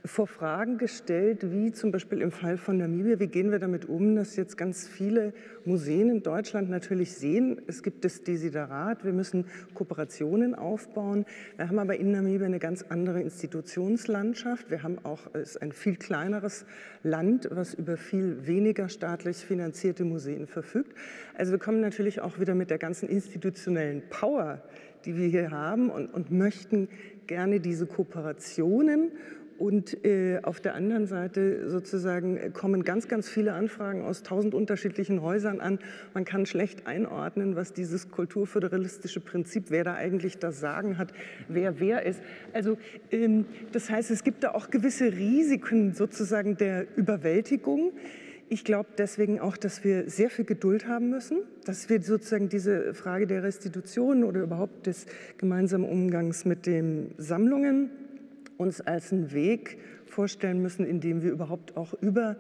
vor Fragen gestellt, wie zum Beispiel im Fall von Namibia, wie gehen wir damit um, dass jetzt ganz viele Museen in Deutschland natürlich sehen, es gibt das Desiderat, wir müssen Kooperationen aufbauen. Wir haben aber in Namibia eine ganz andere Institutionslandschaft. Wir haben auch ist ein viel kleineres Land, was über viel weniger staatlich finanzierte Museen verfügt. Also wir kommen natürlich auch wieder mit der ganzen institutionellen Power, die wir hier haben und, und möchten gerne diese Kooperationen und äh, auf der anderen Seite sozusagen äh, kommen ganz, ganz viele Anfragen aus tausend unterschiedlichen Häusern an. Man kann schlecht einordnen, was dieses kulturföderalistische Prinzip, wer da eigentlich das Sagen hat, wer wer ist. Also ähm, das heißt, es gibt da auch gewisse Risiken sozusagen der Überwältigung. Ich glaube deswegen auch, dass wir sehr viel Geduld haben müssen, dass wir sozusagen diese Frage der Restitution oder überhaupt des gemeinsamen Umgangs mit den Sammlungen uns als einen Weg vorstellen müssen, in dem wir überhaupt auch über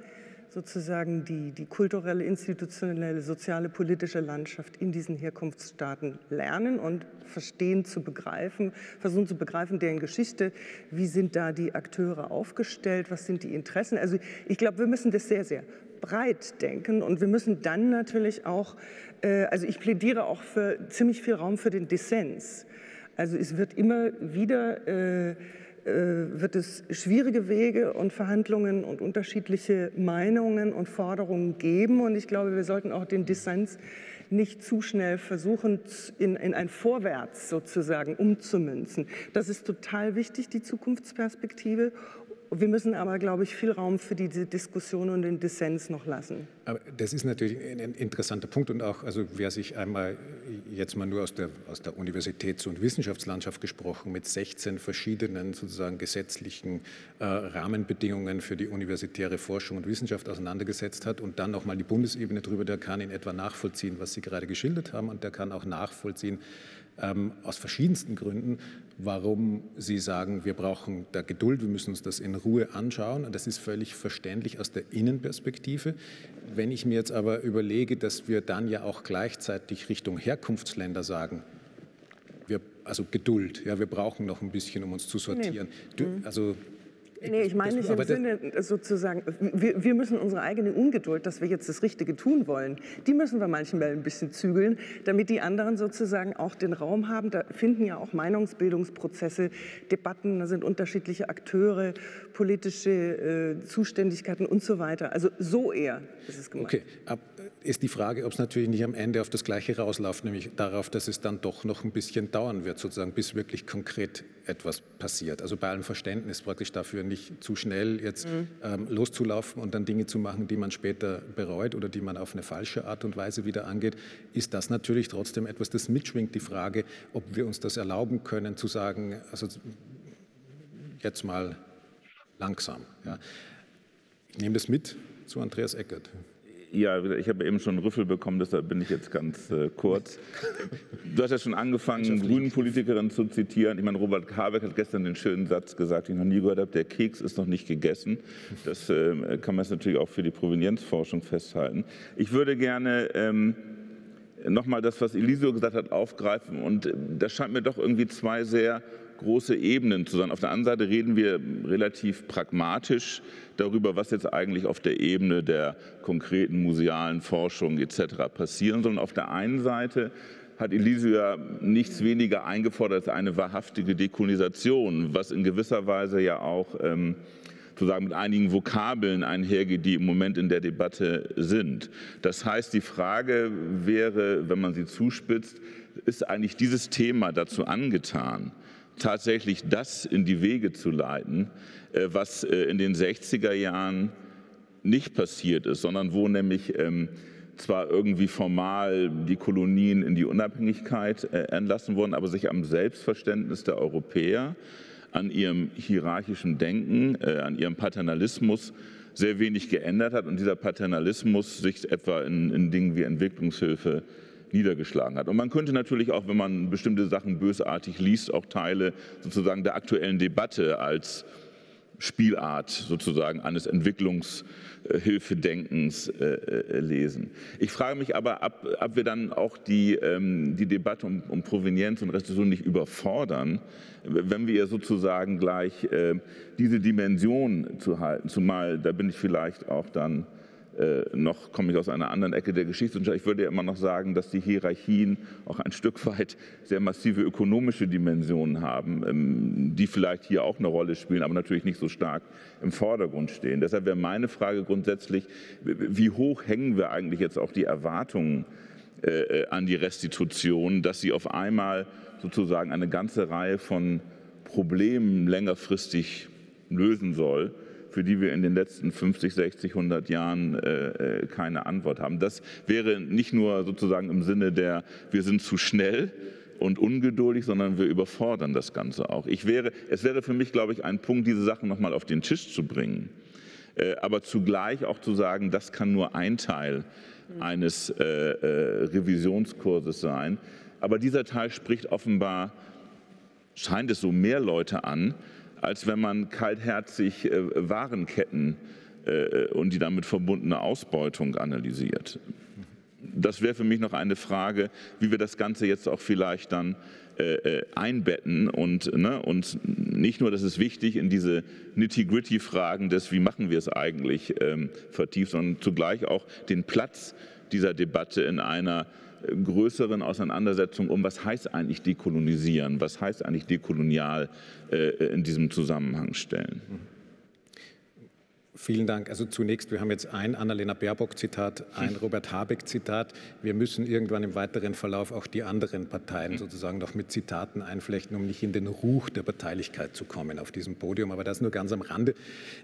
sozusagen die, die kulturelle, institutionelle, soziale, politische Landschaft in diesen Herkunftsstaaten lernen und verstehen zu begreifen, versuchen zu begreifen, deren Geschichte, wie sind da die Akteure aufgestellt, was sind die Interessen. Also ich glaube, wir müssen das sehr, sehr breit denken und wir müssen dann natürlich auch, äh, also ich plädiere auch für ziemlich viel Raum für den Dissens. Also es wird immer wieder äh, wird es schwierige Wege und Verhandlungen und unterschiedliche Meinungen und Forderungen geben. Und ich glaube, wir sollten auch den Dissens nicht zu schnell versuchen, in, in ein Vorwärts sozusagen umzumünzen. Das ist total wichtig, die Zukunftsperspektive. Wir müssen aber, glaube ich, viel Raum für diese Diskussion und den Dissens noch lassen. Aber das ist natürlich ein interessanter Punkt und auch, also wer sich einmal jetzt mal nur aus der, aus der Universitäts- und Wissenschaftslandschaft gesprochen mit 16 verschiedenen sozusagen gesetzlichen äh, Rahmenbedingungen für die universitäre Forschung und Wissenschaft auseinandergesetzt hat und dann nochmal die Bundesebene drüber, der kann in etwa nachvollziehen, was Sie gerade geschildert haben und der kann auch nachvollziehen, ähm, aus verschiedensten Gründen, warum Sie sagen, wir brauchen da Geduld, wir müssen uns das in Ruhe anschauen. Und das ist völlig verständlich aus der Innenperspektive. Wenn ich mir jetzt aber überlege, dass wir dann ja auch gleichzeitig Richtung Herkunftsländer sagen, wir, also Geduld, ja, wir brauchen noch ein bisschen, um uns zu sortieren. Nee. Du, mhm. also Nee, ich meine nicht im Sinne sozusagen, wir, wir, müssen unsere eigene Ungeduld, dass wir jetzt das Richtige tun wollen, die müssen wir manchmal ein bisschen zügeln, damit die anderen sozusagen auch den Raum haben. Da finden ja auch Meinungsbildungsprozesse, Debatten, da sind unterschiedliche Akteure, politische äh, Zuständigkeiten und so weiter. Also so eher ist es gemeint. Okay, Ab, ist die Frage, ob es natürlich nicht am Ende auf das Gleiche rausläuft, nämlich darauf, dass es dann doch noch ein bisschen dauern wird, sozusagen, bis wirklich konkret etwas passiert. Also bei allem Verständnis praktisch dafür nicht zu schnell jetzt mhm. ähm, loszulaufen und dann Dinge zu machen, die man später bereut oder die man auf eine falsche Art und Weise wieder angeht, ist das natürlich trotzdem etwas, das mitschwingt, die Frage, ob wir uns das erlauben können, zu sagen, also jetzt mal langsam. Ja. Ich nehme das mit zu Andreas Eckert. Ja, ich habe eben schon einen Rüffel bekommen, deshalb bin ich jetzt ganz äh, kurz. Du hast ja schon angefangen, grünen Politikerinnen zu zitieren. Ich meine, Robert Habeck hat gestern den schönen Satz gesagt, den ich noch nie gehört habe, der Keks ist noch nicht gegessen. Das äh, kann man jetzt natürlich auch für die Provenienzforschung festhalten. Ich würde gerne ähm, nochmal das, was Elisio gesagt hat, aufgreifen. Und äh, das scheint mir doch irgendwie zwei sehr große Ebenen zu sein. Auf der einen Seite reden wir relativ pragmatisch darüber, was jetzt eigentlich auf der Ebene der konkreten musealen Forschung etc. passieren soll. Und auf der einen Seite hat Elisio ja nichts weniger eingefordert als eine wahrhaftige Dekolonisation, was in gewisser Weise ja auch ähm, sozusagen mit einigen Vokabeln einhergeht, die im Moment in der Debatte sind. Das heißt, die Frage wäre, wenn man sie zuspitzt, ist eigentlich dieses Thema dazu angetan, tatsächlich das in die Wege zu leiten, äh, was äh, in den 60er Jahren nicht passiert ist, sondern wo nämlich ähm, zwar irgendwie formal die Kolonien in die Unabhängigkeit äh, entlassen wurden, aber sich am Selbstverständnis der Europäer, an ihrem hierarchischen Denken, an ihrem Paternalismus sehr wenig geändert hat und dieser Paternalismus sich etwa in, in Dingen wie Entwicklungshilfe niedergeschlagen hat. Und man könnte natürlich auch, wenn man bestimmte Sachen bösartig liest, auch Teile sozusagen der aktuellen Debatte als Spielart sozusagen eines Entwicklungshilfedenkens äh, äh, lesen. Ich frage mich aber, ob, ob wir dann auch die, ähm, die Debatte um, um Provenienz und Restitution nicht überfordern, wenn wir sozusagen gleich äh, diese Dimension zu halten, zumal da bin ich vielleicht auch dann äh, noch komme ich aus einer anderen Ecke der Geschichtswissenschaft. Ich würde ja immer noch sagen, dass die Hierarchien auch ein Stück weit sehr massive ökonomische Dimensionen haben, ähm, die vielleicht hier auch eine Rolle spielen, aber natürlich nicht so stark im Vordergrund stehen. Deshalb wäre meine Frage grundsätzlich, wie hoch hängen wir eigentlich jetzt auch die Erwartungen äh, äh, an die Restitution, dass sie auf einmal sozusagen eine ganze Reihe von Problemen längerfristig lösen soll für die wir in den letzten 50, 60, 100 Jahren äh, äh, keine Antwort haben. Das wäre nicht nur sozusagen im Sinne der, wir sind zu schnell, und ungeduldig, sondern wir überfordern das Ganze auch. Ich wäre, es wäre für mich, glaube ich, ein Punkt, diese Sachen nochmal auf den Tisch zu bringen, äh, aber zugleich auch zu sagen, das kann nur ein Teil eines äh, äh, Revisionskurses sein. Aber dieser Teil spricht offenbar, scheint es so, mehr Leute an, als wenn man kaltherzig äh, Warenketten äh, und die damit verbundene Ausbeutung analysiert. Das wäre für mich noch eine Frage, wie wir das Ganze jetzt auch vielleicht dann äh, einbetten und, ne, und nicht nur, dass es wichtig in diese nitty-gritty-Fragen des, wie machen wir es eigentlich, ähm, vertieft, sondern zugleich auch den Platz dieser Debatte in einer größeren Auseinandersetzung um, was heißt eigentlich dekolonisieren, was heißt eigentlich dekolonial äh, in diesem Zusammenhang stellen. Vielen Dank. Also zunächst, wir haben jetzt ein Annalena Baerbock-Zitat, ein Robert Habeck-Zitat. Wir müssen irgendwann im weiteren Verlauf auch die anderen Parteien sozusagen noch mit Zitaten einflechten, um nicht in den Ruch der Parteilichkeit zu kommen auf diesem Podium. Aber das nur ganz am Rande.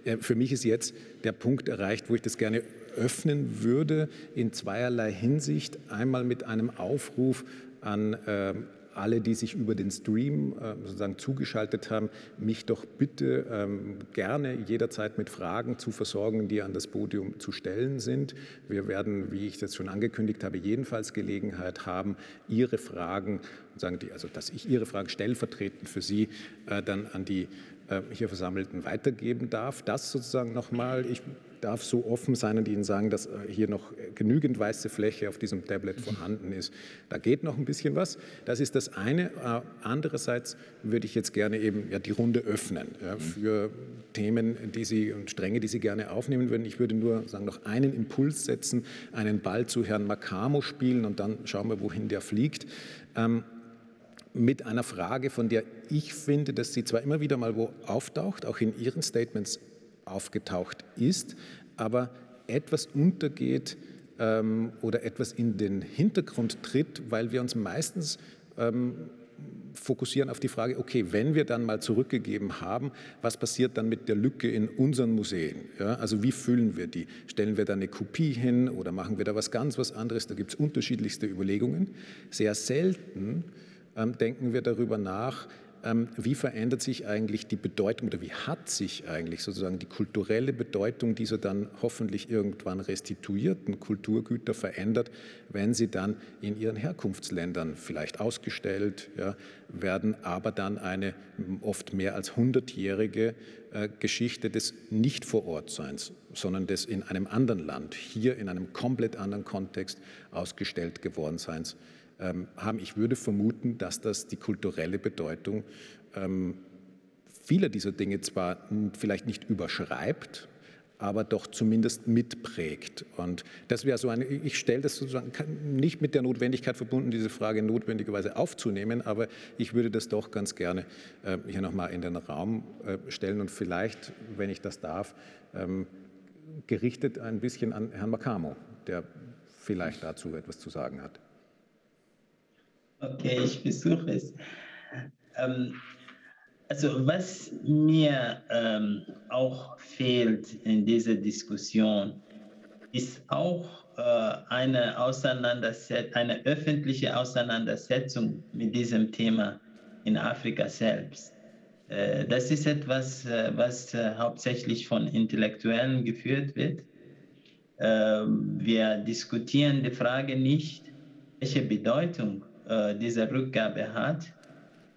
Äh, für mich ist jetzt der Punkt erreicht, wo ich das gerne öffnen würde in zweierlei Hinsicht. Einmal mit einem Aufruf an äh, alle, die sich über den Stream äh, sozusagen zugeschaltet haben, mich doch bitte ähm, gerne jederzeit mit Fragen zu versorgen, die an das Podium zu stellen sind. Wir werden, wie ich das schon angekündigt habe, jedenfalls Gelegenheit haben, Ihre Fragen, sagen die, also dass ich Ihre Fragen stellvertretend für Sie äh, dann an die äh, hier Versammelten weitergeben darf. Das sozusagen nochmal. Ich darf so offen sein und Ihnen sagen, dass äh, hier noch genügend weiße Fläche auf diesem Tablet vorhanden ist. Da geht noch ein bisschen was. Das ist das eine. Äh, andererseits würde ich jetzt gerne eben ja, die Runde öffnen ja, für Themen, die Sie und Stränge, die Sie gerne aufnehmen würden. Ich würde nur sagen, noch einen Impuls setzen, einen Ball zu Herrn Makamo spielen und dann schauen wir, wohin der fliegt. Ähm, mit einer Frage, von der ich finde, dass sie zwar immer wieder mal wo auftaucht, auch in Ihren Statements aufgetaucht ist, aber etwas untergeht ähm, oder etwas in den Hintergrund tritt, weil wir uns meistens ähm, fokussieren auf die Frage, okay, wenn wir dann mal zurückgegeben haben, was passiert dann mit der Lücke in unseren Museen? Ja, also wie füllen wir die? Stellen wir da eine Kopie hin oder machen wir da was ganz was anderes? Da gibt es unterschiedlichste Überlegungen. Sehr selten ähm, denken wir darüber nach, wie verändert sich eigentlich die Bedeutung oder wie hat sich eigentlich sozusagen die kulturelle Bedeutung dieser dann hoffentlich irgendwann restituierten Kulturgüter verändert, wenn sie dann in ihren Herkunftsländern vielleicht ausgestellt ja, werden, aber dann eine oft mehr als hundertjährige äh, Geschichte des Nicht-Vor-Ort-Seins, sondern des in einem anderen Land, hier in einem komplett anderen Kontext ausgestellt geworden Seins ähm, haben. Ich würde vermuten, dass das die kulturelle Bedeutung ähm, vieler dieser Dinge zwar vielleicht nicht überschreibt, aber doch zumindest mitprägt. Und das wäre so eine, ich stelle das sozusagen nicht mit der Notwendigkeit verbunden, diese Frage notwendigerweise aufzunehmen, aber ich würde das doch ganz gerne äh, hier nochmal in den Raum äh, stellen und vielleicht, wenn ich das darf, ähm, gerichtet ein bisschen an Herrn Makamo, der vielleicht dazu etwas zu sagen hat. Okay, ich versuche es. Ähm, also was mir ähm, auch fehlt in dieser Diskussion, ist auch äh, eine, Auseinandersetzung, eine öffentliche Auseinandersetzung mit diesem Thema in Afrika selbst. Äh, das ist etwas, äh, was äh, hauptsächlich von Intellektuellen geführt wird. Ähm, wir diskutieren die Frage nicht, welche Bedeutung diese Rückgabe hat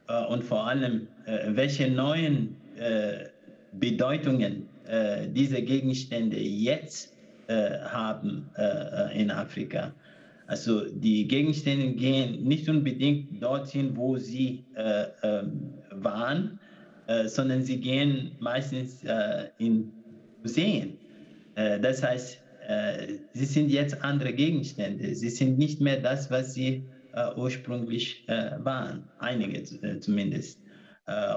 äh, und vor allem, äh, welche neuen Bedeutungen äh, diese Gegenstände jetzt äh, haben äh, in Afrika. Also die Gegenstände gehen nicht unbedingt dorthin, wo sie ähm, waren, sondern sie gehen meistens in Museen. das heißt, sie sind jetzt andere Gegenstände. Sie sind nicht mehr das, was sie ursprünglich waren, einige zumindest.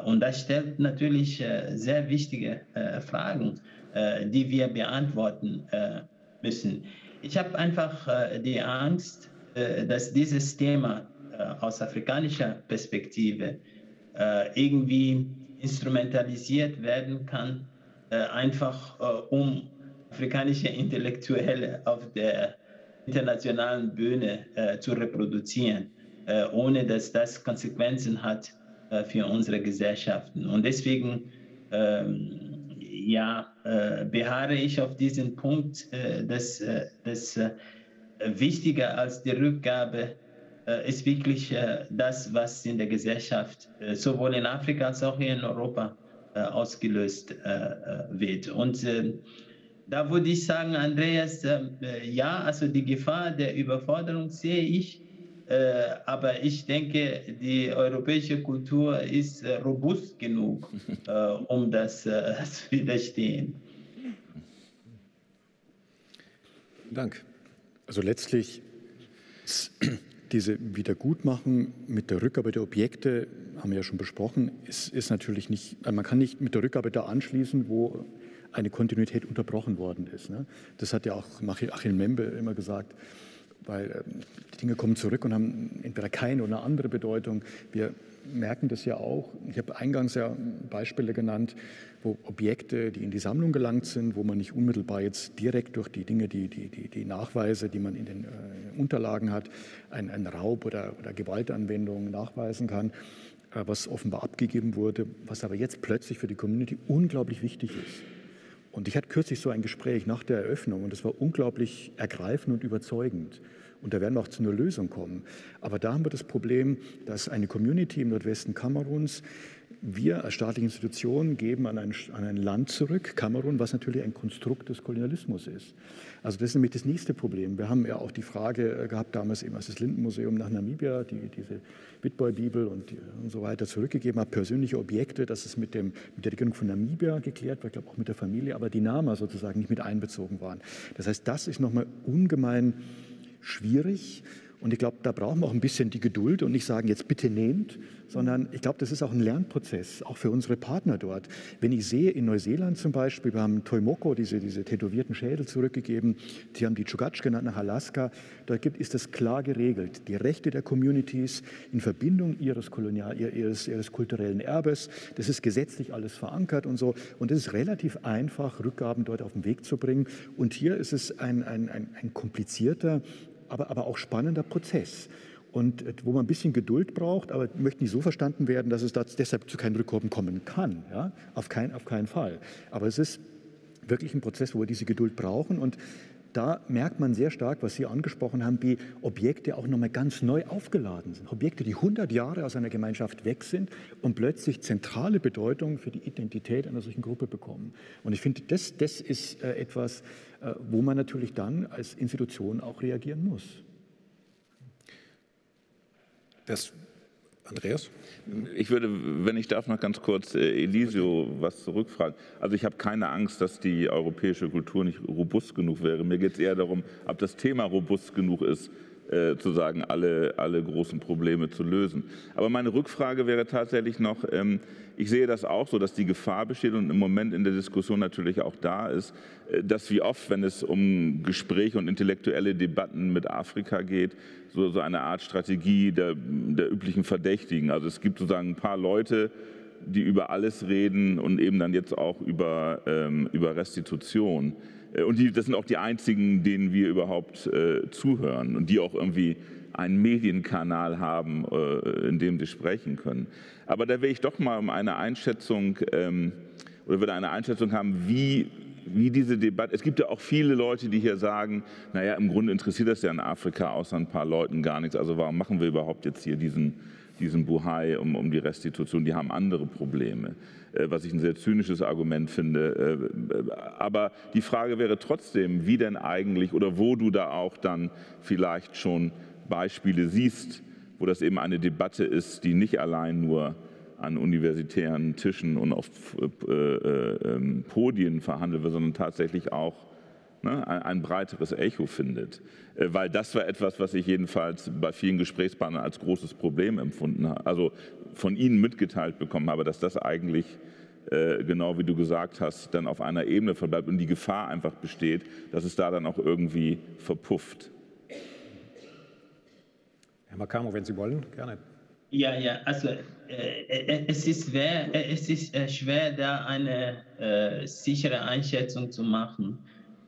und das stellt natürlich sehr wichtige Fragen äh, die wir beantworten äh, müssen. Ich habe einfach äh, die Angst, dass dieses Thema aus afrikanischer Perspektive irgendwie instrumentalisiert werden kann, einfach um afrikanische Intellektuelle auf der internationalen Bühne zu reproduzieren, ohne dass das Konsequenzen hat für unsere Gesellschaften. Und deswegen ähm, ja, äh, beharre ich auf diesen Punkt, äh, dass, äh, dass äh, wichtiger als die Rückgabe äh, ist wirklich äh, das, was in der Gesellschaft sowohl in Afrika als auch hier in Europa ausgelöst wird. Und da würde ich sagen, Andreas, ja, also die Gefahr der Überforderung sehe ich. Äh, aber ich denke, die europäische Kultur ist äh, robust genug, äh, um das zu widerstehen. Dank. Also letztlich diese Wiedergutmachung mit der Rückgabe der Objekte, haben wir ja schon besprochen, ist, ist natürlich nicht, man kann nicht mit der Rückgabe da anschließen, wo eine Kontinuität unterbrochen worden ist. Ne? Das hat ja auch Achim Membe immer gesagt weil ähm, die Dinge kommen zurück und haben entweder keine oder eine andere Bedeutung. Wir merken das ja auch. Ich habe eingangs ja Beispiele genannt, wo Objekte, die in die Sammlung gelangt sind, wo man nicht unmittelbar jetzt direkt durch die Dinge, die, die, die, die Nachweise, die man in den äh, Unterlagen hat, einen Raub oder, oder Gewaltanwendung nachweisen kann, äh, was offenbar abgegeben wurde, was aber jetzt plötzlich für die Community unglaublich wichtig ist. Und ich hatte kürzlich so ein Gespräch nach der Eröffnung und es war unglaublich ergreifend und überzeugend. Und da werden wir auch zu einer Lösung kommen. Aber da haben wir das Problem, dass eine Community im Nordwesten Kameruns, wir als staatliche Institution geben an ein, an ein Land zurück, Kamerun, was natürlich ein Konstrukt des Kolonialismus ist. Also das ist nämlich das nächste Problem. Wir haben ja auch die Frage gehabt, damals eben als das Lindenmuseum nach Namibia, die, diese Bitboy-Bibel und, und so weiter zurückgegeben hat, persönliche Objekte, dass es mit, dem, mit der Regierung von Namibia geklärt war, ich glaube auch mit der Familie, aber die Nama sozusagen nicht mit einbezogen waren. Das heißt, das ist nochmal ungemein schwierig und ich glaube, da brauchen wir auch ein bisschen die Geduld und nicht sagen, jetzt bitte nehmt, sondern ich glaube, das ist auch ein Lernprozess, auch für unsere Partner dort. Wenn ich sehe, in Neuseeland zum Beispiel, wir haben Toimoko, diese, diese tätowierten Schädel zurückgegeben, sie haben die Chugatsch genannt nach Alaska, da gibt, ist das klar geregelt. Die Rechte der Communities in Verbindung ihres, Kolonial, ihres, ihres kulturellen Erbes, das ist gesetzlich alles verankert und so. Und es ist relativ einfach, Rückgaben dort auf den Weg zu bringen. Und hier ist es ein, ein, ein, ein komplizierter, aber, aber auch spannender Prozess. Und äh, wo man ein bisschen Geduld braucht, aber möchte nicht so verstanden werden, dass es deshalb zu keinen Rückkommen kommen kann. Ja? Auf, kein, auf keinen Fall. Aber es ist wirklich ein Prozess, wo wir diese Geduld brauchen. Und da merkt man sehr stark, was Sie angesprochen haben, wie Objekte auch nochmal ganz neu aufgeladen sind. Objekte, die 100 Jahre aus einer Gemeinschaft weg sind und plötzlich zentrale Bedeutung für die Identität einer solchen Gruppe bekommen. Und ich finde, das, das ist äh, etwas, äh, wo man natürlich dann als Institution auch reagieren muss. Das Andreas? Ich würde, wenn ich darf, noch ganz kurz äh, Elisio was zurückfragen. Also ich habe keine Angst, dass die europäische Kultur nicht robust genug wäre. Mir geht es eher darum, ob das Thema robust genug ist, äh, zu sagen, alle, alle großen Probleme zu lösen. Aber meine Rückfrage wäre tatsächlich noch, ähm, ich sehe das auch so, dass die Gefahr besteht und im Moment in der Diskussion natürlich auch da ist, äh, dass wie oft, wenn es um Gespräche und intellektuelle Debatten mit Afrika geht, so, so eine Art Strategie der, der üblichen Verdächtigen. Also es gibt sozusagen ein paar Leute, die über alles reden und eben dann jetzt auch über, ähm, über Restitution. Äh, und die, das sind auch die einzigen, denen wir überhaupt äh, zuhören und die auch irgendwie einen Medienkanal haben, äh, in dem sie sprechen können. Aber da will ich doch mal um eine Einschätzung ähm, oder würde eine Einschätzung haben, wie, wie diese Debatte, es gibt ja auch viele Leute, die hier sagen, naja, im Grunde interessiert das ja in Afrika außer ein paar Leuten gar nichts, also warum machen wir überhaupt jetzt hier diesen diesen Buhai, um, um die Restitution, die haben andere Probleme. Äh, was ich ein sehr zynisches Argument finde. Äh, aber die Frage wäre trotzdem, wie denn eigentlich oder wo du da auch dann vielleicht schon Beispiele siehst, wo das eben eine Debatte ist, die nicht allein nur an universitären Tischen und auf äh, äh, ähm, Podien verhandelt wird, sondern tatsächlich auch ne, ein, breiteres Echo findet. Äh, weil das war etwas, was ich jedenfalls bei vielen Gesprächspartnern als großes Problem empfunden habe, also von ihnen mitgeteilt bekommen habe, dass das eigentlich genau wie du gesagt hast, dann auf einer Ebene verbleibt und die Gefahr einfach besteht, dass es da dann auch irgendwie verpufft. Herr Makamo, wenn Sie wollen, gerne. Ja, ja, also äh, äh es, ist schwer, äh, es ist schwer, da eine äh, sichere Einschätzung zu machen.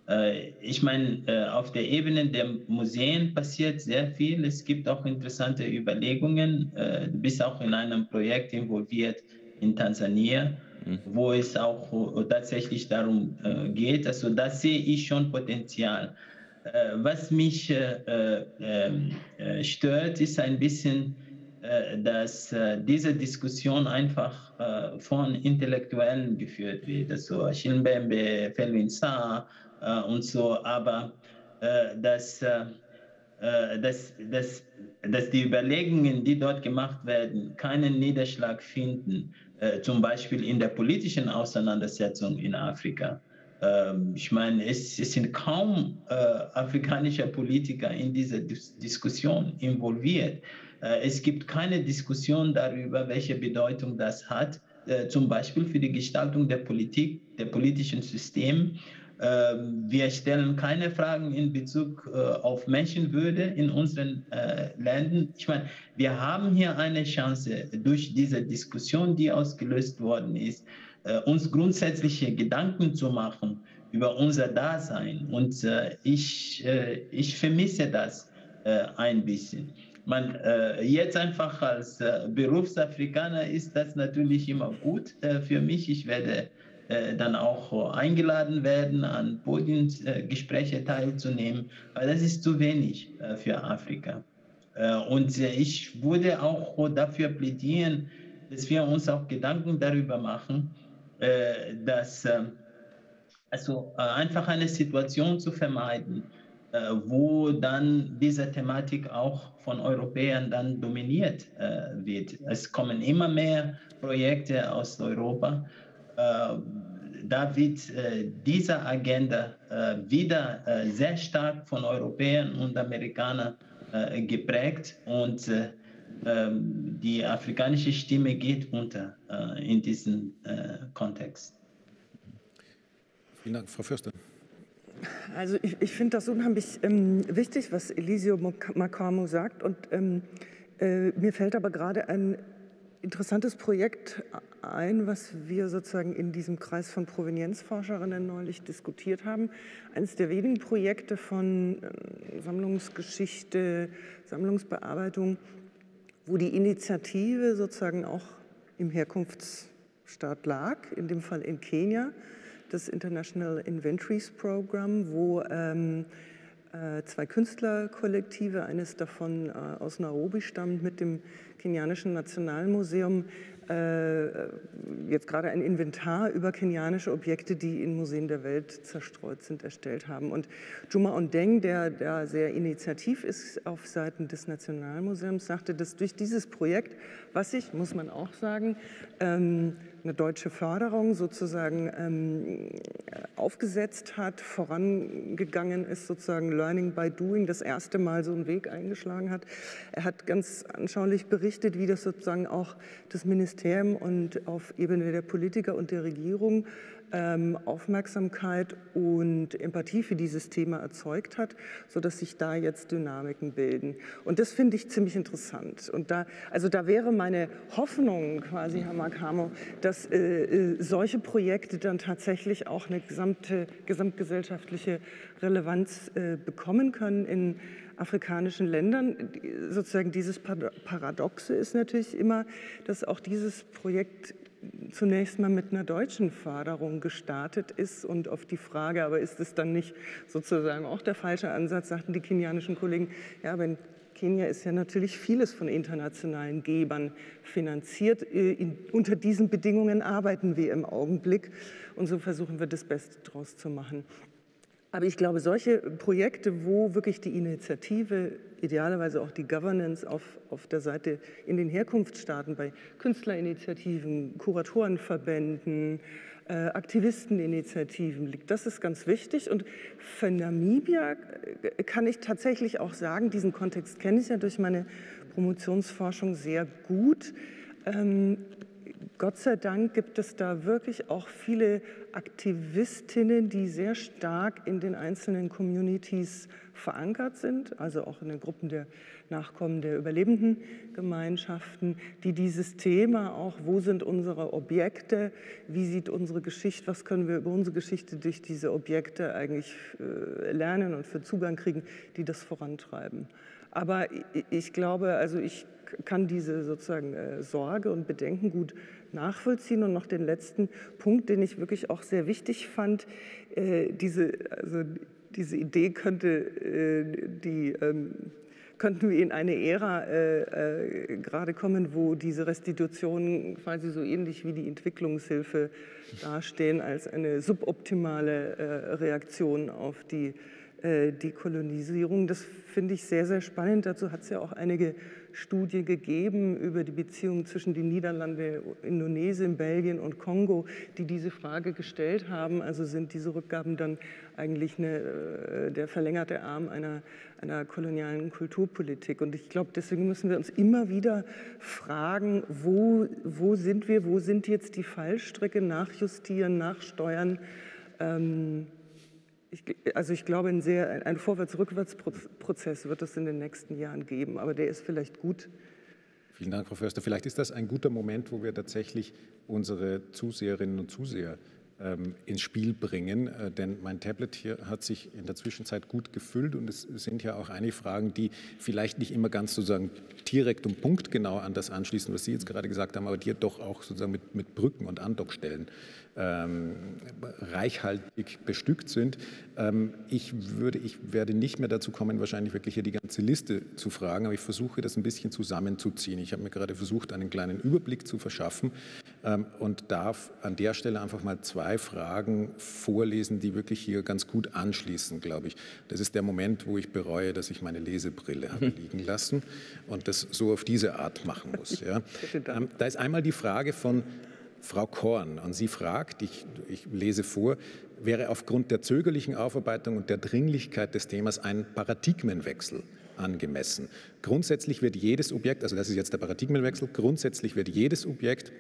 Äh, ich meine, äh, auf der Ebene der Museen passiert sehr viel. Es gibt auch interessante Überlegungen. du bist auch in einem Projekt involviert in Tansania, mhm. wo es auch tatsächlich darum geht. Also da sehe ich schon Potenzial. was mich ähm, stört, ist ein bisschen, äh, dass äh, diese Diskussion einfach äh, von Intellektuellen geführt wird, also Schimbembe, Felwin Sa und so, aber dass, dass, dass, dass die Überlegungen, die dort gemacht werden, keinen Niederschlag finden, zum Beispiel in der politischen Auseinandersetzung in Afrika. Ähm, ich meine, es, es sind kaum afrikanische Politiker in dieser Dis Diskussion involviert. Äh, es gibt keine Diskussion darüber, welche Bedeutung das hat, äh, zum Beispiel für die Gestaltung der Politik, der politischen System. Ähm, wir stellen keine Fragen in Bezug äh, auf Menschenwürde in unseren Ländern. Ich meine, wir haben hier eine Chance durch diese Diskussion, die ausgelöst worden ist, uns grundsätzliche Gedanken zu machen über unser Dasein. Und ich, ich vermisse das ein bisschen man äh, jetzt einfach als äh, Berufsafrikaner ist das natürlich immer gut äh, für mich. Ich werde äh, dann auch eingeladen werden, an Podiumsgespräche teilzunehmen, weil das ist zu wenig äh, für Afrika. Äh, und ich würde auch dafür plädieren, dass wir uns auch Gedanken darüber machen, dass also einfach eine Situation zu vermeiden, wo dann diese Thematik auch von Europäern dann dominiert äh, wird. Es kommen immer mehr Projekte aus Europa. Äh, da wird diese Agenda wieder sehr stark von Europäern und Amerikanern geprägt und ähm, die afrikanische Stimme geht unter in diesem Kontext. Vielen Dank, Frau Fürster. Also ich, ich finde das unheimlich ähm, wichtig, was Elisio Makamo sagt. Und ähm, äh, mir fällt aber gerade ein interessantes Projekt ein, was wir sozusagen in diesem Kreis von Provenienzforscherinnen neulich diskutiert haben. Eines der wenigen Projekte von äh, Sammlungsgeschichte, Sammlungsbearbeitung, wo die Initiative sozusagen auch im Herkunftsstaat lag, in dem Fall in Kenia das International Inventories Program, wo ähm, äh, zwei Künstlerkollektive, eines davon äh, aus Nairobi stammt, mit dem kenianischen Nationalmuseum jetzt gerade ein Inventar über kenianische Objekte, die in Museen der Welt zerstreut sind, erstellt haben. Und Juma Ondeng, der da sehr initiativ ist auf Seiten des Nationalmuseums, sagte, dass durch dieses Projekt, was sich, muss man auch sagen, ähm, eine deutsche Förderung sozusagen ähm, aufgesetzt hat, vorangegangen ist, sozusagen Learning by Doing, das erste Mal so einen Weg eingeschlagen hat. Er hat ganz anschaulich berichtet, wie das sozusagen auch das Ministerium und auf Ebene der Politiker und der Regierung ähm, Aufmerksamkeit und Empathie für dieses Thema erzeugt hat, sodass sich da jetzt Dynamiken bilden. Und das finde ich ziemlich interessant. Und da, also da wäre meine Hoffnung quasi, Herr Makamo, dass äh, äh, solche Projekte dann tatsächlich auch eine gesamte, gesamtgesellschaftliche Relevanz äh, bekommen können in afrikanischen Ländern. Sozusagen dieses Paradoxe ist natürlich immer, dass auch dieses Projekt zunächst mal mit einer deutschen Förderung gestartet ist und auf die Frage, aber ist es dann nicht sozusagen auch der falsche Ansatz, sagten die kenianischen Kollegen, ja, wenn Kenia ist ja natürlich vieles von internationalen Gebern finanziert. Äh, in, unter diesen Bedingungen arbeiten wir im Augenblick und so versuchen wir das Beste daraus zu machen. Aber ich glaube, solche Projekte, wo wirklich die Initiative, idealerweise auch die Governance auf, auf der Seite in den Herkunftsstaaten bei Künstlerinitiativen, Kuratorenverbänden, äh, Aktivisteninitiativen liegt. Das ist ganz wichtig. Und für Namibia äh, kann ich tatsächlich auch sagen, diesen Kontext kenne ich ja durch meine Promotionsforschung sehr gut. Ähm, Gott sei Dank gibt es da wirklich auch viele Aktivistinnen, die sehr stark in den einzelnen Communities verankert sind, also auch in den Gruppen der Nachkommen der überlebenden Gemeinschaften, die dieses Thema auch, wo sind unsere Objekte, wie sieht unsere Geschichte, was können wir über unsere Geschichte durch diese Objekte eigentlich äh, lernen und für Zugang kriegen, die das vorantreiben. Aber ich glaube, also ich kann diese sozusagen äh, Sorge und Bedenken gut nachvollziehen. Und noch den letzten Punkt, den ich wirklich auch sehr wichtig fand, äh, diese, also diese Idee könnte äh, die ähm, könnten wir in eine Ära äh, äh, gerade kommen, wo diese Restitutionen quasi so ähnlich wie die Entwicklungshilfe dastehen als eine suboptimale äh, Reaktion auf die äh, Dekolonisierung. Das finde ich sehr, sehr spannend. Dazu hat es ja auch einige Studie gegeben über die Beziehungen zwischen den Niederlanden, Indonesien, Belgien und Kongo, die diese Frage gestellt haben. Also sind diese Rückgaben dann eigentlich eine, äh, der verlängerte Arm einer, einer kolonialen Kulturpolitik. Und ich glaube, deswegen müssen wir uns immer wieder fragen, wo, wo sind wir, wo sind jetzt die Fallstricke, nachjustieren, nachsteuern. Ähm, ich, also ich glaube, ein, sehr, ein Vorwärts-Rückwärts-Prozess wird es in den nächsten Jahren geben, aber der ist vielleicht gut. Vielen Dank, Frau Förster. Vielleicht ist das ein guter Moment, wo wir tatsächlich unsere Zuseherinnen und Zuseher ähm, ins Spiel bringen, äh, denn mein Tablet hier hat sich in der Zwischenzeit gut gefüllt und es sind ja auch einige Fragen, die vielleicht nicht immer ganz sozusagen direkt und punktgenau an das anschließen, was Sie jetzt gerade gesagt haben, aber die doch auch sozusagen mit, mit Brücken und Andockstellen ähm, reichhaltig bestückt sind. Ähm, ich, würde, ich werde nicht mehr dazu kommen, wahrscheinlich wirklich hier die ganze Liste zu fragen, aber ich versuche das ein bisschen zusammenzuziehen. Ich habe mir gerade versucht, einen kleinen Überblick zu verschaffen ähm, und darf an der Stelle einfach mal zwei Fragen vorlesen, die wirklich hier ganz gut anschließen, glaube ich. Das ist der Moment, wo ich bereue, dass ich meine Lesebrille habe liegen lassen und das so auf diese Art machen muss. Ja. Ähm, da ist einmal die Frage von Frau Korn. Und sie fragt, ich, ich lese vor, wäre aufgrund der zögerlichen Aufarbeitung und der Dringlichkeit des Themas ein Paradigmenwechsel angemessen. Grundsätzlich wird jedes Objekt, also das ist jetzt der Paradigmenwechsel, grundsätzlich wird jedes Objekt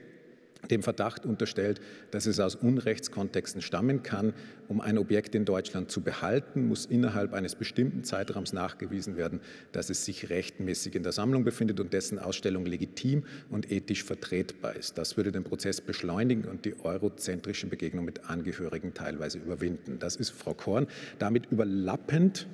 dem Verdacht unterstellt, dass es aus Unrechtskontexten stammen kann. Um ein Objekt in Deutschland zu behalten, muss innerhalb eines bestimmten Zeitraums nachgewiesen werden, dass es sich rechtmäßig in der Sammlung befindet und dessen Ausstellung legitim und ethisch vertretbar ist. Das würde den Prozess beschleunigen und die eurozentrischen Begegnungen mit Angehörigen teilweise überwinden. Das ist Frau Korn. Damit überlappend,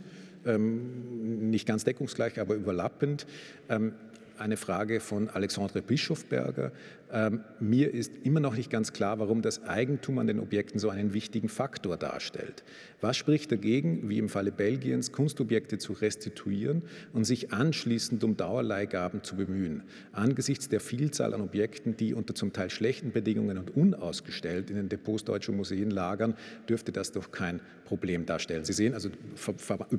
ähm, nicht ganz deckungsgleich, aber überlappend, ähm, eine Frage von Alexandre Bischofberger. Ähm, mir ist immer noch nicht ganz klar, warum das Eigentum an den Objekten so einen wichtigen Faktor darstellt. Was spricht dagegen, wie im Falle Belgiens, Kunstobjekte zu restituieren und sich anschließend um Dauerleihgaben zu bemühen? Angesichts der Vielzahl an Objekten, die unter zum Teil schlechten Bedingungen und unausgestellt in den Depots deutscher Museen lagern, dürfte das doch kein Problem darstellen. Sie sehen also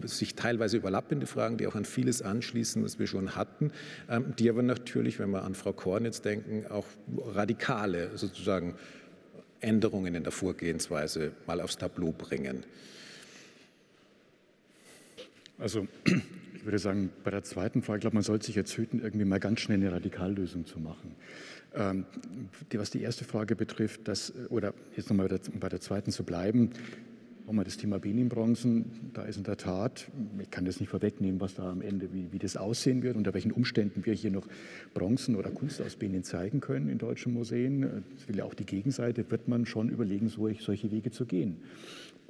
sich teilweise überlappende Fragen, die auch an vieles anschließen, was wir schon hatten, ähm, die aber natürlich, wenn wir an Frau Korn jetzt denken, auch radikale sozusagen Änderungen in der Vorgehensweise mal aufs Tableau bringen. Also ich würde sagen, bei der zweiten Frage, ich glaube, man sollte sich jetzt hüten, irgendwie mal ganz schnell eine Radikallösung zu machen. Ähm, was die erste Frage betrifft, dass, oder jetzt nochmal bei bei der zweiten zu bleiben, Nochmal das Thema Benin-Bronzen, da ist in der Tat, ich kann das nicht vorwegnehmen, was da am Ende, wie, wie das aussehen wird, unter welchen Umständen wir hier noch Bronzen oder Kunst aus Benin zeigen können in deutschen Museen. Das will ja auch die Gegenseite, wird man schon überlegen, solche Wege zu gehen.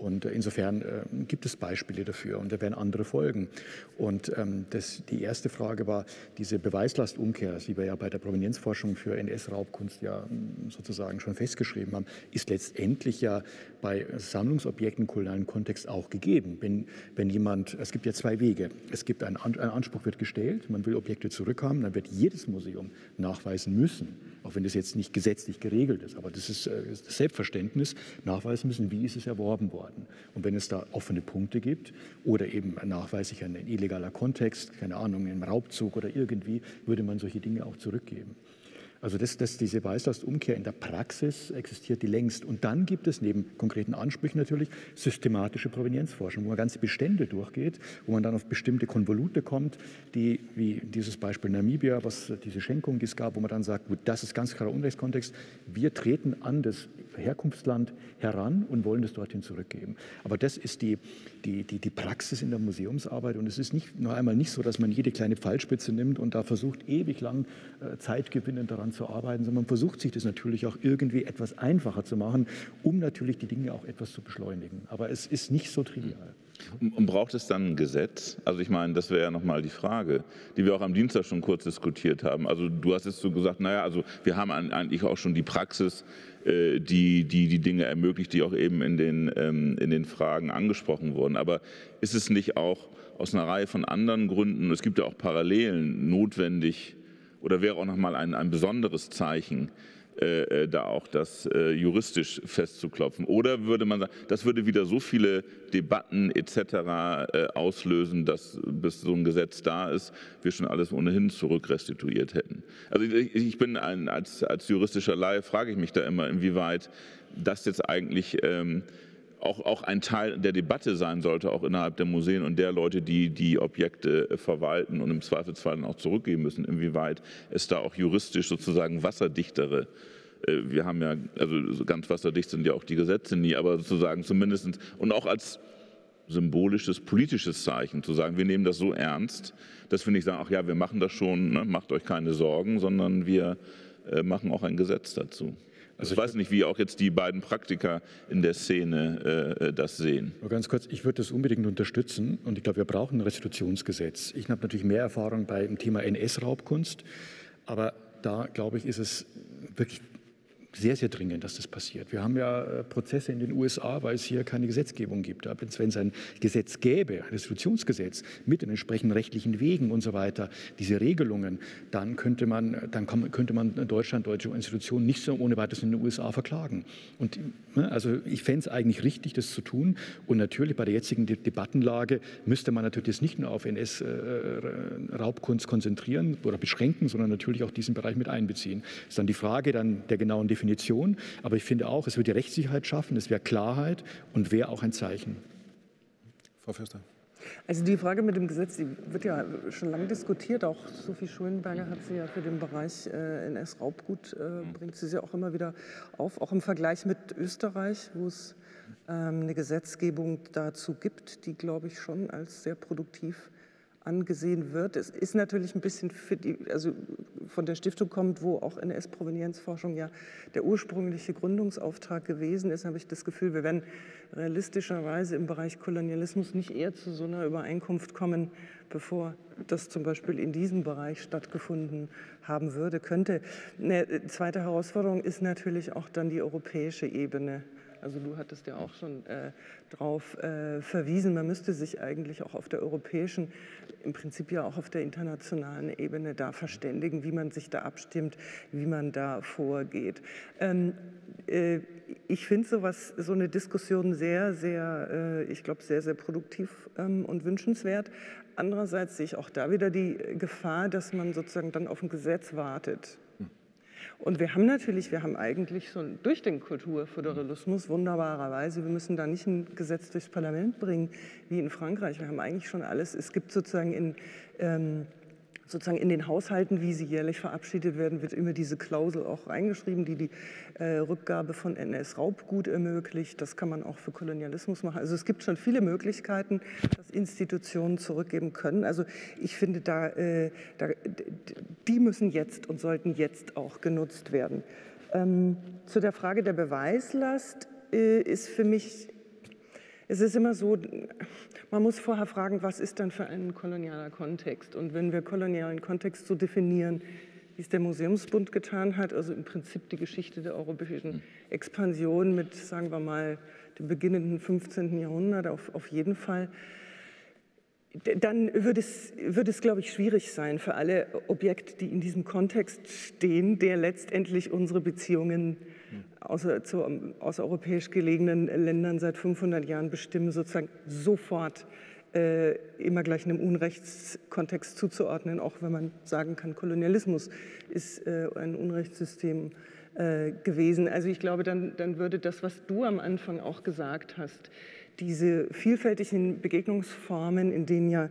Und insofern äh, gibt es Beispiele dafür und da werden andere folgen. Und ähm, das, die erste Frage war diese Beweislastumkehr, die wir ja bei der Provenienzforschung für NS-Raubkunst ja hm, sozusagen schon festgeschrieben haben, ist letztendlich ja bei Sammlungsobjekten konkreten kolonialen Kontext auch gegeben. Wenn, wenn jemand, es gibt ja zwei Wege. Es gibt einen, ein Anspruch wird gestellt, man will Objekte zurückhaben, dann wird jedes Museum nachweisen müssen, auch wenn das jetzt nicht gesetzlich geregelt ist, aber das ist äh, das Selbstverständnis, nachweisen müssen, wie ist es erworben worden. Und wenn es da offene Punkte gibt oder eben nachweislich ein illegaler Kontext, keine Ahnung, ein Raubzug oder irgendwie, würde man solche Dinge auch zurückgeben. Also das, das, diese Weißlastumkehr in der Praxis existiert die längst. Und dann gibt es neben konkreten Ansprüchen natürlich systematische Provenienzforschung, wo man ganze Bestände durchgeht, wo man dann auf bestimmte Konvolute kommt, die, wie dieses Beispiel Namibia, was diese Schenkung es gab, wo man dann sagt, gut, das ist ganz klarer Unrechtskontext, wir treten an das Herkunftsland heran und wollen es dorthin zurückgeben. Aber das ist die, die, die, die Praxis in der Museumsarbeit und es ist nicht, noch einmal nicht so, dass man jede kleine Pfeilspitze nimmt und da versucht, ewig lang äh, Zeitgewinnen daran zu arbeiten, sondern man versucht sich das natürlich auch irgendwie etwas einfacher zu machen, um natürlich die Dinge auch etwas zu beschleunigen. Aber es ist nicht so trivial. Und braucht es dann ein Gesetz? Also ich meine, das wäre ja nochmal die Frage, die wir auch am Dienstag schon kurz diskutiert haben. Also du hast jetzt so gesagt, naja, also wir haben eigentlich auch schon die Praxis, die, die die Dinge ermöglicht, die auch eben in den, ähm, in den Fragen angesprochen wurden. Aber ist es nicht auch aus einer Reihe von anderen Gründen, es gibt ja auch Parallelen, notwendig, oder wäre auch nochmal ein, ein besonderes Zeichen, äh, äh, da auch das äh, juristisch festzuklopfen? Oder würde man sagen, das würde wieder so viele Debatten etc. Äh, auslösen, dass bis so ein Gesetz da ist, wir schon alles ohnehin zurückrestituiert hätten? Also ich, ich bin ein, als, als juristischer Laie, frage ich mich da immer, inwieweit das jetzt eigentlich... Ähm, auch, auch ein Teil der Debatte sein sollte, auch innerhalb der Museen und der Leute, die die Objekte äh, verwalten und im Zweifelsfall dann auch zurückgeben müssen, inwieweit es da auch juristisch sozusagen wasserdichtere äh, wir haben ja, also ganz wasserdicht sind ja auch die Gesetze nie, aber sozusagen zumindest und auch als symbolisches, politisches Zeichen zu sagen, wir nehmen das so ernst, dass wir nicht sagen, ach ja, wir machen das schon, ne, macht euch keine Sorgen, sondern wir äh, machen auch ein Gesetz dazu. Also ich weiß nicht, wie auch jetzt die beiden Praktiker in der Szene äh, das sehen. Nur ganz kurz, ich würde das unbedingt unterstützen und ich glaube, wir brauchen ein Restitutionsgesetz. Ich habe natürlich mehr Erfahrung beim Thema NS-Raubkunst, aber da, glaube ich, ist es wirklich sehr, sehr dringend, dass das passiert. Wir haben ja äh, Prozesse in den USA, weil es hier keine Gesetzgebung gibt. Wenn es ein Gesetz gäbe, ein Restitutionsgesetz mit den entsprechenden rechtlichen Wegen und so weiter, diese Regelungen, dann könnte man, dann könnte man Deutschland, deutsche Institutionen nicht so ohne weiteres in den USA verklagen. Und ne, also ich fände es eigentlich richtig, das zu tun. Und natürlich bei der jetzigen Debattenlage müsste man natürlich das nicht nur auf NS-Raubkunst äh, konzentrieren oder beschränken, sondern natürlich auch diesen Bereich mit einbeziehen. Das ist dann die Frage dann der genauen Definition Definition. Aber ich finde auch, es würde Rechtssicherheit schaffen, es wäre Klarheit und wäre auch ein Zeichen. Frau Förster. Also die Frage mit dem Gesetz, die wird ja schon lange diskutiert. Auch Sophie Schulenberger hat sie ja für den Bereich äh, NS-Raubgut, äh, bringt sie ja auch immer wieder auf, auch im Vergleich mit Österreich, wo es ähm, eine Gesetzgebung dazu gibt, die, glaube ich, schon als sehr produktiv angesehen wird. Es ist natürlich ein bisschen die, also von der Stiftung kommt, wo auch NS-Provenienzforschung ja der ursprüngliche Gründungsauftrag gewesen ist, habe ich das Gefühl, wir werden realistischerweise im Bereich Kolonialismus nicht eher zu so einer Übereinkunft kommen, bevor das zum Beispiel in diesem Bereich stattgefunden haben würde, könnte. Eine zweite Herausforderung ist natürlich auch dann die europäische Ebene. Also du hattest ja auch schon äh, darauf äh, verwiesen, man müsste sich eigentlich auch auf der europäischen, im Prinzip ja auch auf der internationalen Ebene da verständigen, wie man sich da abstimmt, wie man da vorgeht. Ähm, äh, ich finde sowas, so eine Diskussion sehr, sehr, äh, ich glaube, sehr, sehr produktiv ähm, und wünschenswert. Andererseits sehe ich auch da wieder die Gefahr, dass man sozusagen dann auf ein Gesetz wartet. Und wir haben natürlich, wir haben eigentlich schon durch den Kulturföderalismus wunderbarerweise, wir müssen da nicht ein Gesetz durchs Parlament bringen wie in Frankreich. Wir haben eigentlich schon alles. Es gibt sozusagen in ähm, sozusagen in den Haushalten, wie sie jährlich verabschiedet werden, wird immer diese Klausel auch reingeschrieben, die die äh, Rückgabe von NS-Raubgut ermöglicht. Das kann man auch für Kolonialismus machen. Also es gibt schon viele Möglichkeiten, dass Institutionen zurückgeben können. Also ich finde, da, äh, da die müssen jetzt und sollten jetzt auch genutzt werden. Ähm, zu der Frage der Beweislast äh, ist für mich es ist immer so, man muss vorher fragen, was ist dann für ein kolonialer Kontext? Und wenn wir kolonialen Kontext so definieren, wie es der Museumsbund getan hat, also im Prinzip die Geschichte der europäischen Expansion mit, sagen wir mal, dem beginnenden 15. Jahrhundert auf, auf jeden Fall dann würde es, würde es, glaube ich, schwierig sein für alle Objekte, die in diesem Kontext stehen, der letztendlich unsere Beziehungen außer, zu außereuropäisch gelegenen Ländern seit 500 Jahren bestimmen, sozusagen sofort äh, immer gleich einem Unrechtskontext zuzuordnen, auch wenn man sagen kann, Kolonialismus ist äh, ein Unrechtssystem äh, gewesen. Also ich glaube, dann, dann würde das, was du am Anfang auch gesagt hast, diese vielfältigen Begegnungsformen, in denen ja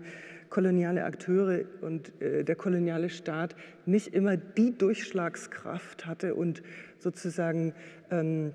koloniale Akteure und äh, der koloniale Staat nicht immer die Durchschlagskraft hatte und sozusagen ähm,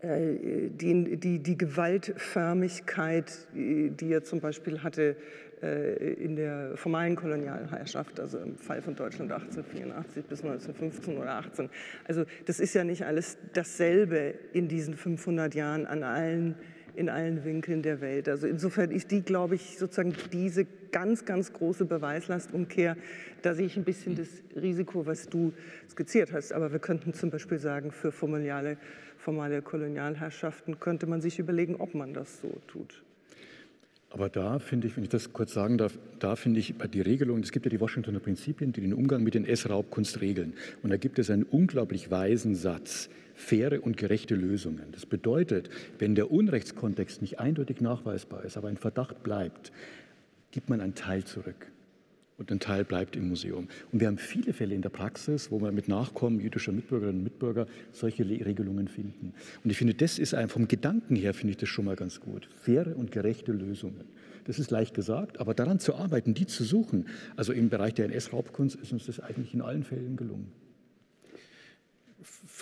äh, die, die, die Gewaltförmigkeit, die er zum Beispiel hatte äh, in der formalen Kolonialherrschaft, also im Fall von Deutschland 1884 bis 1915 oder 18. Also das ist ja nicht alles dasselbe in diesen 500 Jahren an allen in allen Winkeln der Welt. Also insofern ist die, glaube ich, sozusagen diese ganz, ganz große Beweislastumkehr, da sehe ich ein bisschen das Risiko, was du skizziert hast. Aber wir könnten zum Beispiel sagen, für formale, formale Kolonialherrschaften könnte man sich überlegen, ob man das so tut. Aber da finde ich, wenn ich das kurz sagen darf, da finde ich die Regelung, es gibt ja die Washingtoner Prinzipien, die den Umgang mit den S-Raubkunst regeln. Und da gibt es einen unglaublich weisen Satz, faire und gerechte Lösungen. Das bedeutet, wenn der Unrechtskontext nicht eindeutig nachweisbar ist, aber ein Verdacht bleibt, gibt man einen Teil zurück und ein Teil bleibt im Museum. Und wir haben viele Fälle in der Praxis, wo wir mit Nachkommen jüdischer Mitbürgerinnen und Mitbürger solche Regelungen finden. Und ich finde, das ist ein, vom Gedanken her finde ich das schon mal ganz gut. Faire und gerechte Lösungen. Das ist leicht gesagt, aber daran zu arbeiten, die zu suchen, also im Bereich der NS-Raubkunst ist uns das eigentlich in allen Fällen gelungen.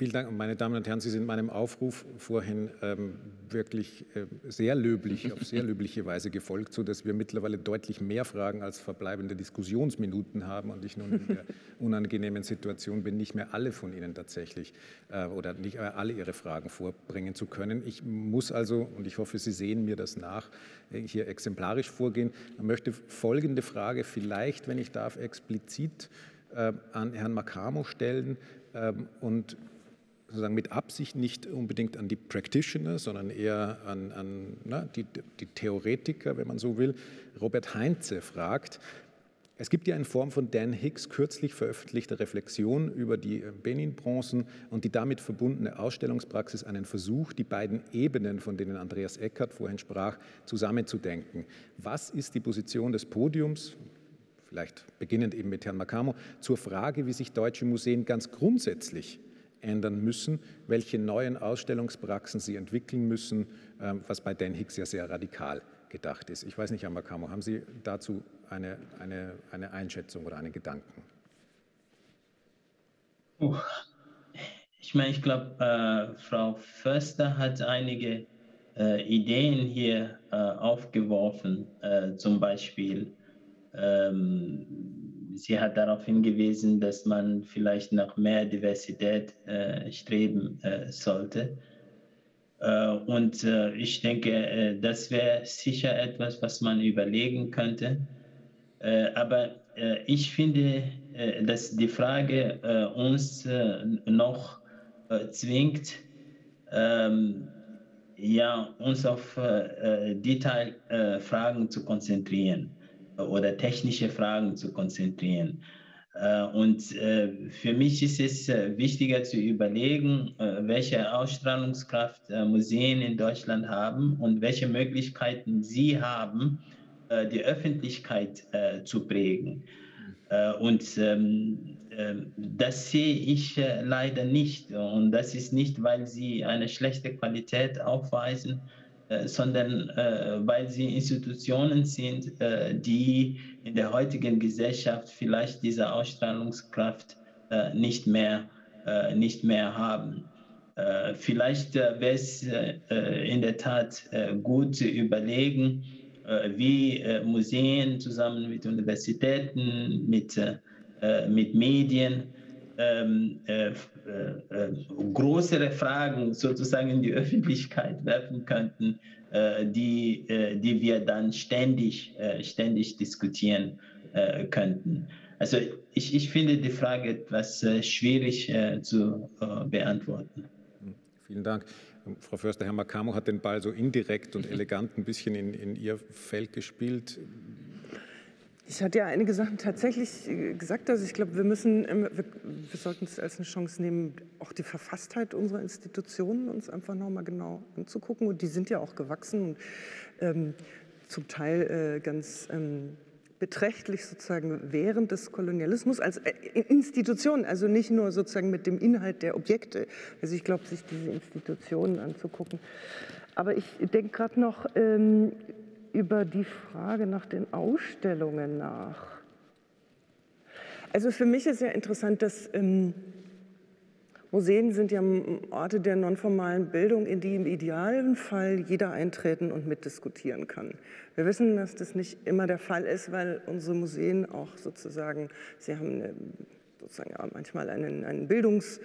Vielen Dank, meine Damen und Herren. Sie sind meinem Aufruf vorhin ähm, wirklich äh, sehr löblich, auf sehr löbliche Weise gefolgt, sodass wir mittlerweile deutlich mehr Fragen als verbleibende Diskussionsminuten haben und ich nun in der unangenehmen Situation bin, nicht mehr alle von Ihnen tatsächlich äh, oder nicht alle Ihre Fragen vorbringen zu können. Ich muss also, und ich hoffe, Sie sehen mir das nach, äh, hier exemplarisch vorgehen. Ich möchte folgende Frage vielleicht, wenn ich darf, explizit äh, an Herrn Makamo stellen ähm, und sozusagen mit Absicht nicht unbedingt an die Practitioner, sondern eher an, an na, die, die Theoretiker, wenn man so will. Robert Heinze fragt, es gibt ja in Form von Dan Hicks kürzlich veröffentlichte Reflexion über die Benin-Bronzen und die damit verbundene Ausstellungspraxis einen Versuch, die beiden Ebenen, von denen Andreas Eckert vorhin sprach, zusammenzudenken. Was ist die Position des Podiums, vielleicht beginnend eben mit Herrn Makamo, zur Frage, wie sich deutsche Museen ganz grundsätzlich ändern müssen, welche neuen Ausstellungspraxen sie entwickeln müssen, ähm, was bei Dan Hicks ja sehr radikal gedacht ist. Ich weiß nicht, Herr Makamo, haben Sie dazu eine, eine, eine Einschätzung oder einen Gedanken? Ich meine, ich glaube, äh, Frau Förster hat einige äh, Ideen hier äh, aufgeworfen, äh, zum Beispiel ähm, sie hat darauf hingewiesen, dass man vielleicht nach mehr Diversität äh, streben äh, sollte. Äh, und äh, ich denke, äh, das wäre sicher etwas, was man überlegen könnte. Äh, aber ich finde, dass die Frage uns noch zwingt, ähm, ja, uns auf Detailfragen zu konzentrieren oder technische Fragen zu konzentrieren. Äh, und äh, für mich ist es äh, wichtiger zu überlegen, welche Ausstrahlungskraft Museen in Deutschland haben und welche Möglichkeiten sie haben, die Öffentlichkeit zu prägen. Und ähm, das sehe ich leider nicht. Und das ist nicht, weil sie eine schlechte Qualität aufweisen, sondern äh, weil sie Institutionen sind, äh, die in der heutigen Gesellschaft vielleicht diese Ausstrahlungskraft nicht, mehr, nicht mehr haben. vielleicht wäre es in der Tat gut zu überlegen, wie Museen zusammen mit Universitäten, mit, mit Medien ähm, äh, äh, größere Fragen sozusagen in die Öffentlichkeit werfen könnten, äh, die, äh, die wir dann ständig, äh, ständig diskutieren äh, könnten. Also ich, ich finde die Frage etwas äh, schwierig äh, zu äh, beantworten. Vielen Dank. Frau Förster, Herr Makamo hat den Ball so indirekt und elegant ein bisschen in, in Ihr Feld gespielt. Ich hatte ja einige Sachen tatsächlich äh, gesagt. Also ich glaube, wir müssen, wir, wir sollten es als eine Chance nehmen, auch die Verfasstheit unserer Institutionen uns einfach nochmal genau anzugucken. Und die sind ja auch gewachsen und ähm, zum Teil äh, ganz ähm, beträchtlich sozusagen während des Kolonialismus als äh, Institutionen, also nicht nur sozusagen mit dem Inhalt der Objekte. Also ich glaube, sich diese Institutionen anzugucken. Aber ich denke gerade noch ähm, über die Frage nach den Ausstellungen nach. Also für mich ist ja interessant, dass ähm, Museen sind ja Orte der nonformalen Bildung, in die im idealen Fall jeder eintreten und mitdiskutieren kann. Wir wissen, dass das nicht immer der Fall ist, weil unsere Museen auch sozusagen, sie haben eine, sozusagen ja, manchmal einen, einen Bildungs-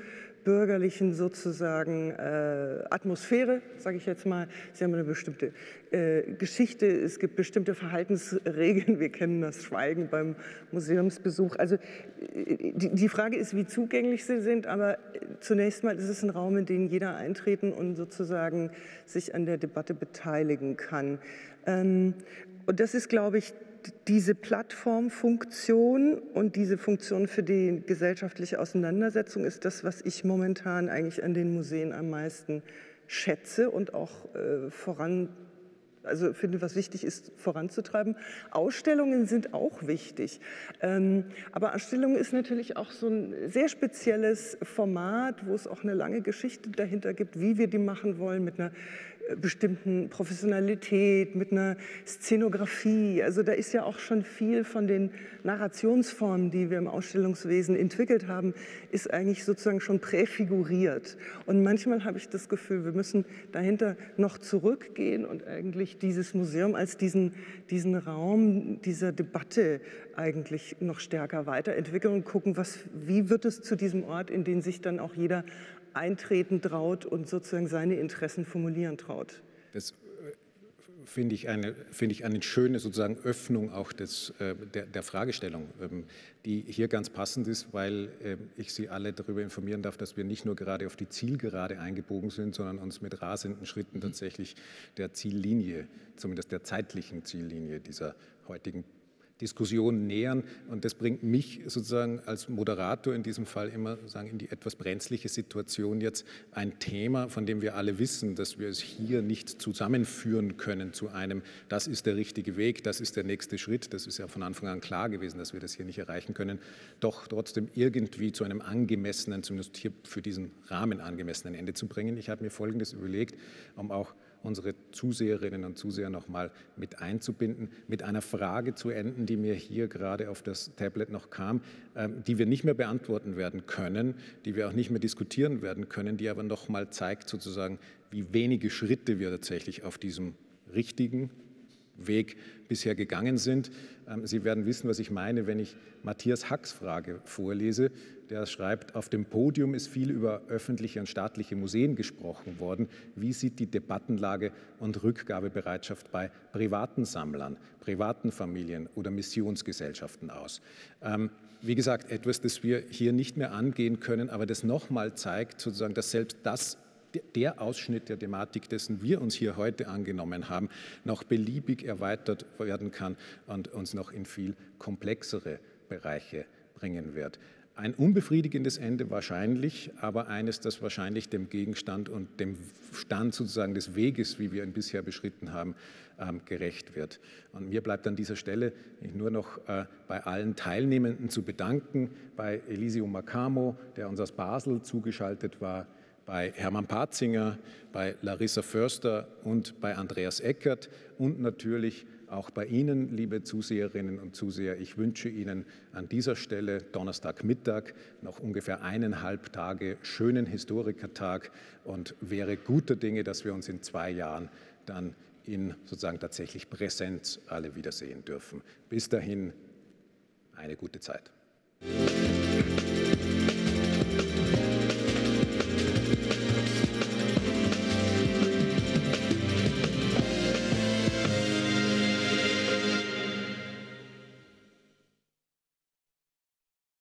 bürgerlichen sozusagen äh, Atmosphäre, sage ich jetzt mal. Sie haben eine bestimmte äh, Geschichte, es gibt bestimmte Verhaltensregeln. Wir kennen das Schweigen beim Museumsbesuch. Also äh, die, die Frage ist, wie zugänglich sie sind, aber zunächst mal ist es ein Raum, in den jeder eintreten und sozusagen sich an der Debatte beteiligen kann. Ähm, und das ist, glaube ich, diese Plattformfunktion und diese Funktion für die gesellschaftliche Auseinandersetzung ist das, was ich momentan eigentlich an den Museen am meisten schätze und auch äh, voran also finde, was wichtig ist, voranzutreiben. Ausstellungen sind auch wichtig. Ähm, aber Ausstellung ist natürlich auch so ein sehr spezielles Format, wo es auch eine lange Geschichte dahinter gibt, wie wir die machen wollen, mit einer bestimmten Professionalität, mit einer Szenografie. Also da ist ja auch schon viel von den Narrationsformen, die wir im Ausstellungswesen entwickelt haben, ist eigentlich sozusagen schon präfiguriert. Und manchmal habe ich das Gefühl, wir müssen dahinter noch zurückgehen und eigentlich dieses Museum als diesen, diesen Raum dieser Debatte eigentlich noch stärker weiterentwickeln und gucken, was, wie wird es zu diesem Ort, in den sich dann auch jeder eintreten traut und sozusagen seine Interessen formulieren traut. Das äh, finde ich, eine, finde ich eine schöne sozusagen Öffnung auch des, äh, der, der, Fragestellung, ähm, die hier ganz passend ist, weil äh, ich Sie alle darüber informieren darf, dass wir nicht nur gerade auf die Zielgerade eingebogen sind, sondern uns mit rasenden Schritten tatsächlich der Ziellinie, zumindest der zeitlichen Ziellinie dieser heutigen Diskussion nähern. Und das bringt mich sozusagen als Moderator in diesem Fall immer sagen, in die etwas brenzliche Situation jetzt ein Thema, von dem wir alle wissen, dass wir es hier nicht zusammenführen können zu einem, das ist der richtige Weg, das ist der nächste Schritt. Das ist ja von Anfang an klar gewesen, dass wir das hier nicht erreichen können. Doch trotzdem irgendwie zu einem angemessenen, zumindest hier für diesen Rahmen angemessenen Ende zu bringen. Ich habe mir Folgendes überlegt, um auch unsere Zuseherinnen und Zuseher noch mal mit einzubinden, mit einer Frage zu enden, die mir hier gerade auf das Tablet noch kam, ähm, die wir nicht mehr beantworten werden können, die wir auch nicht mehr diskutieren werden können, die aber noch mal zeigt sozusagen, wie wenige Schritte wir tatsächlich auf diesem richtigen Weg bisher gegangen sind. Ähm, Sie werden wissen, was ich meine, wenn ich Matthias Hacks Frage vorlese. Der schreibt, auf dem Podium ist viel über öffentliche und staatliche Museen gesprochen worden. Wie sieht die Debattenlage und Rückgabebereitschaft bei privaten Sammlern, privaten Familien oder Missionsgesellschaften aus? Ähm, wie gesagt, etwas, das wir hier nicht mehr angehen können, aber das nochmal zeigt, sozusagen, dass selbst das der Ausschnitt der Thematik, dessen wir uns hier heute angenommen haben, noch beliebig erweitert werden kann und uns noch in viel komplexere Bereiche bringen wird. Ein unbefriedigendes Ende wahrscheinlich, aber eines, das wahrscheinlich dem Gegenstand und dem Stand sozusagen des Weges, wie wir ihn bisher beschritten haben, ähm, gerecht wird. Und mir bleibt an dieser Stelle nur noch äh, bei allen Teilnehmenden zu bedanken, bei Elisio Macamo, der uns aus Basel zugeschaltet war, bei Hermann Patzinger, bei Larissa Förster und bei Andreas Eckert und natürlich auch bei Ihnen, liebe Zuseherinnen und Zuseher. Ich wünsche Ihnen an dieser Stelle Donnerstagmittag noch ungefähr eineinhalb Tage schönen Historikertag und wäre guter Dinge, dass wir uns in zwei Jahren dann in sozusagen tatsächlich Präsenz alle wiedersehen dürfen. Bis dahin eine gute Zeit.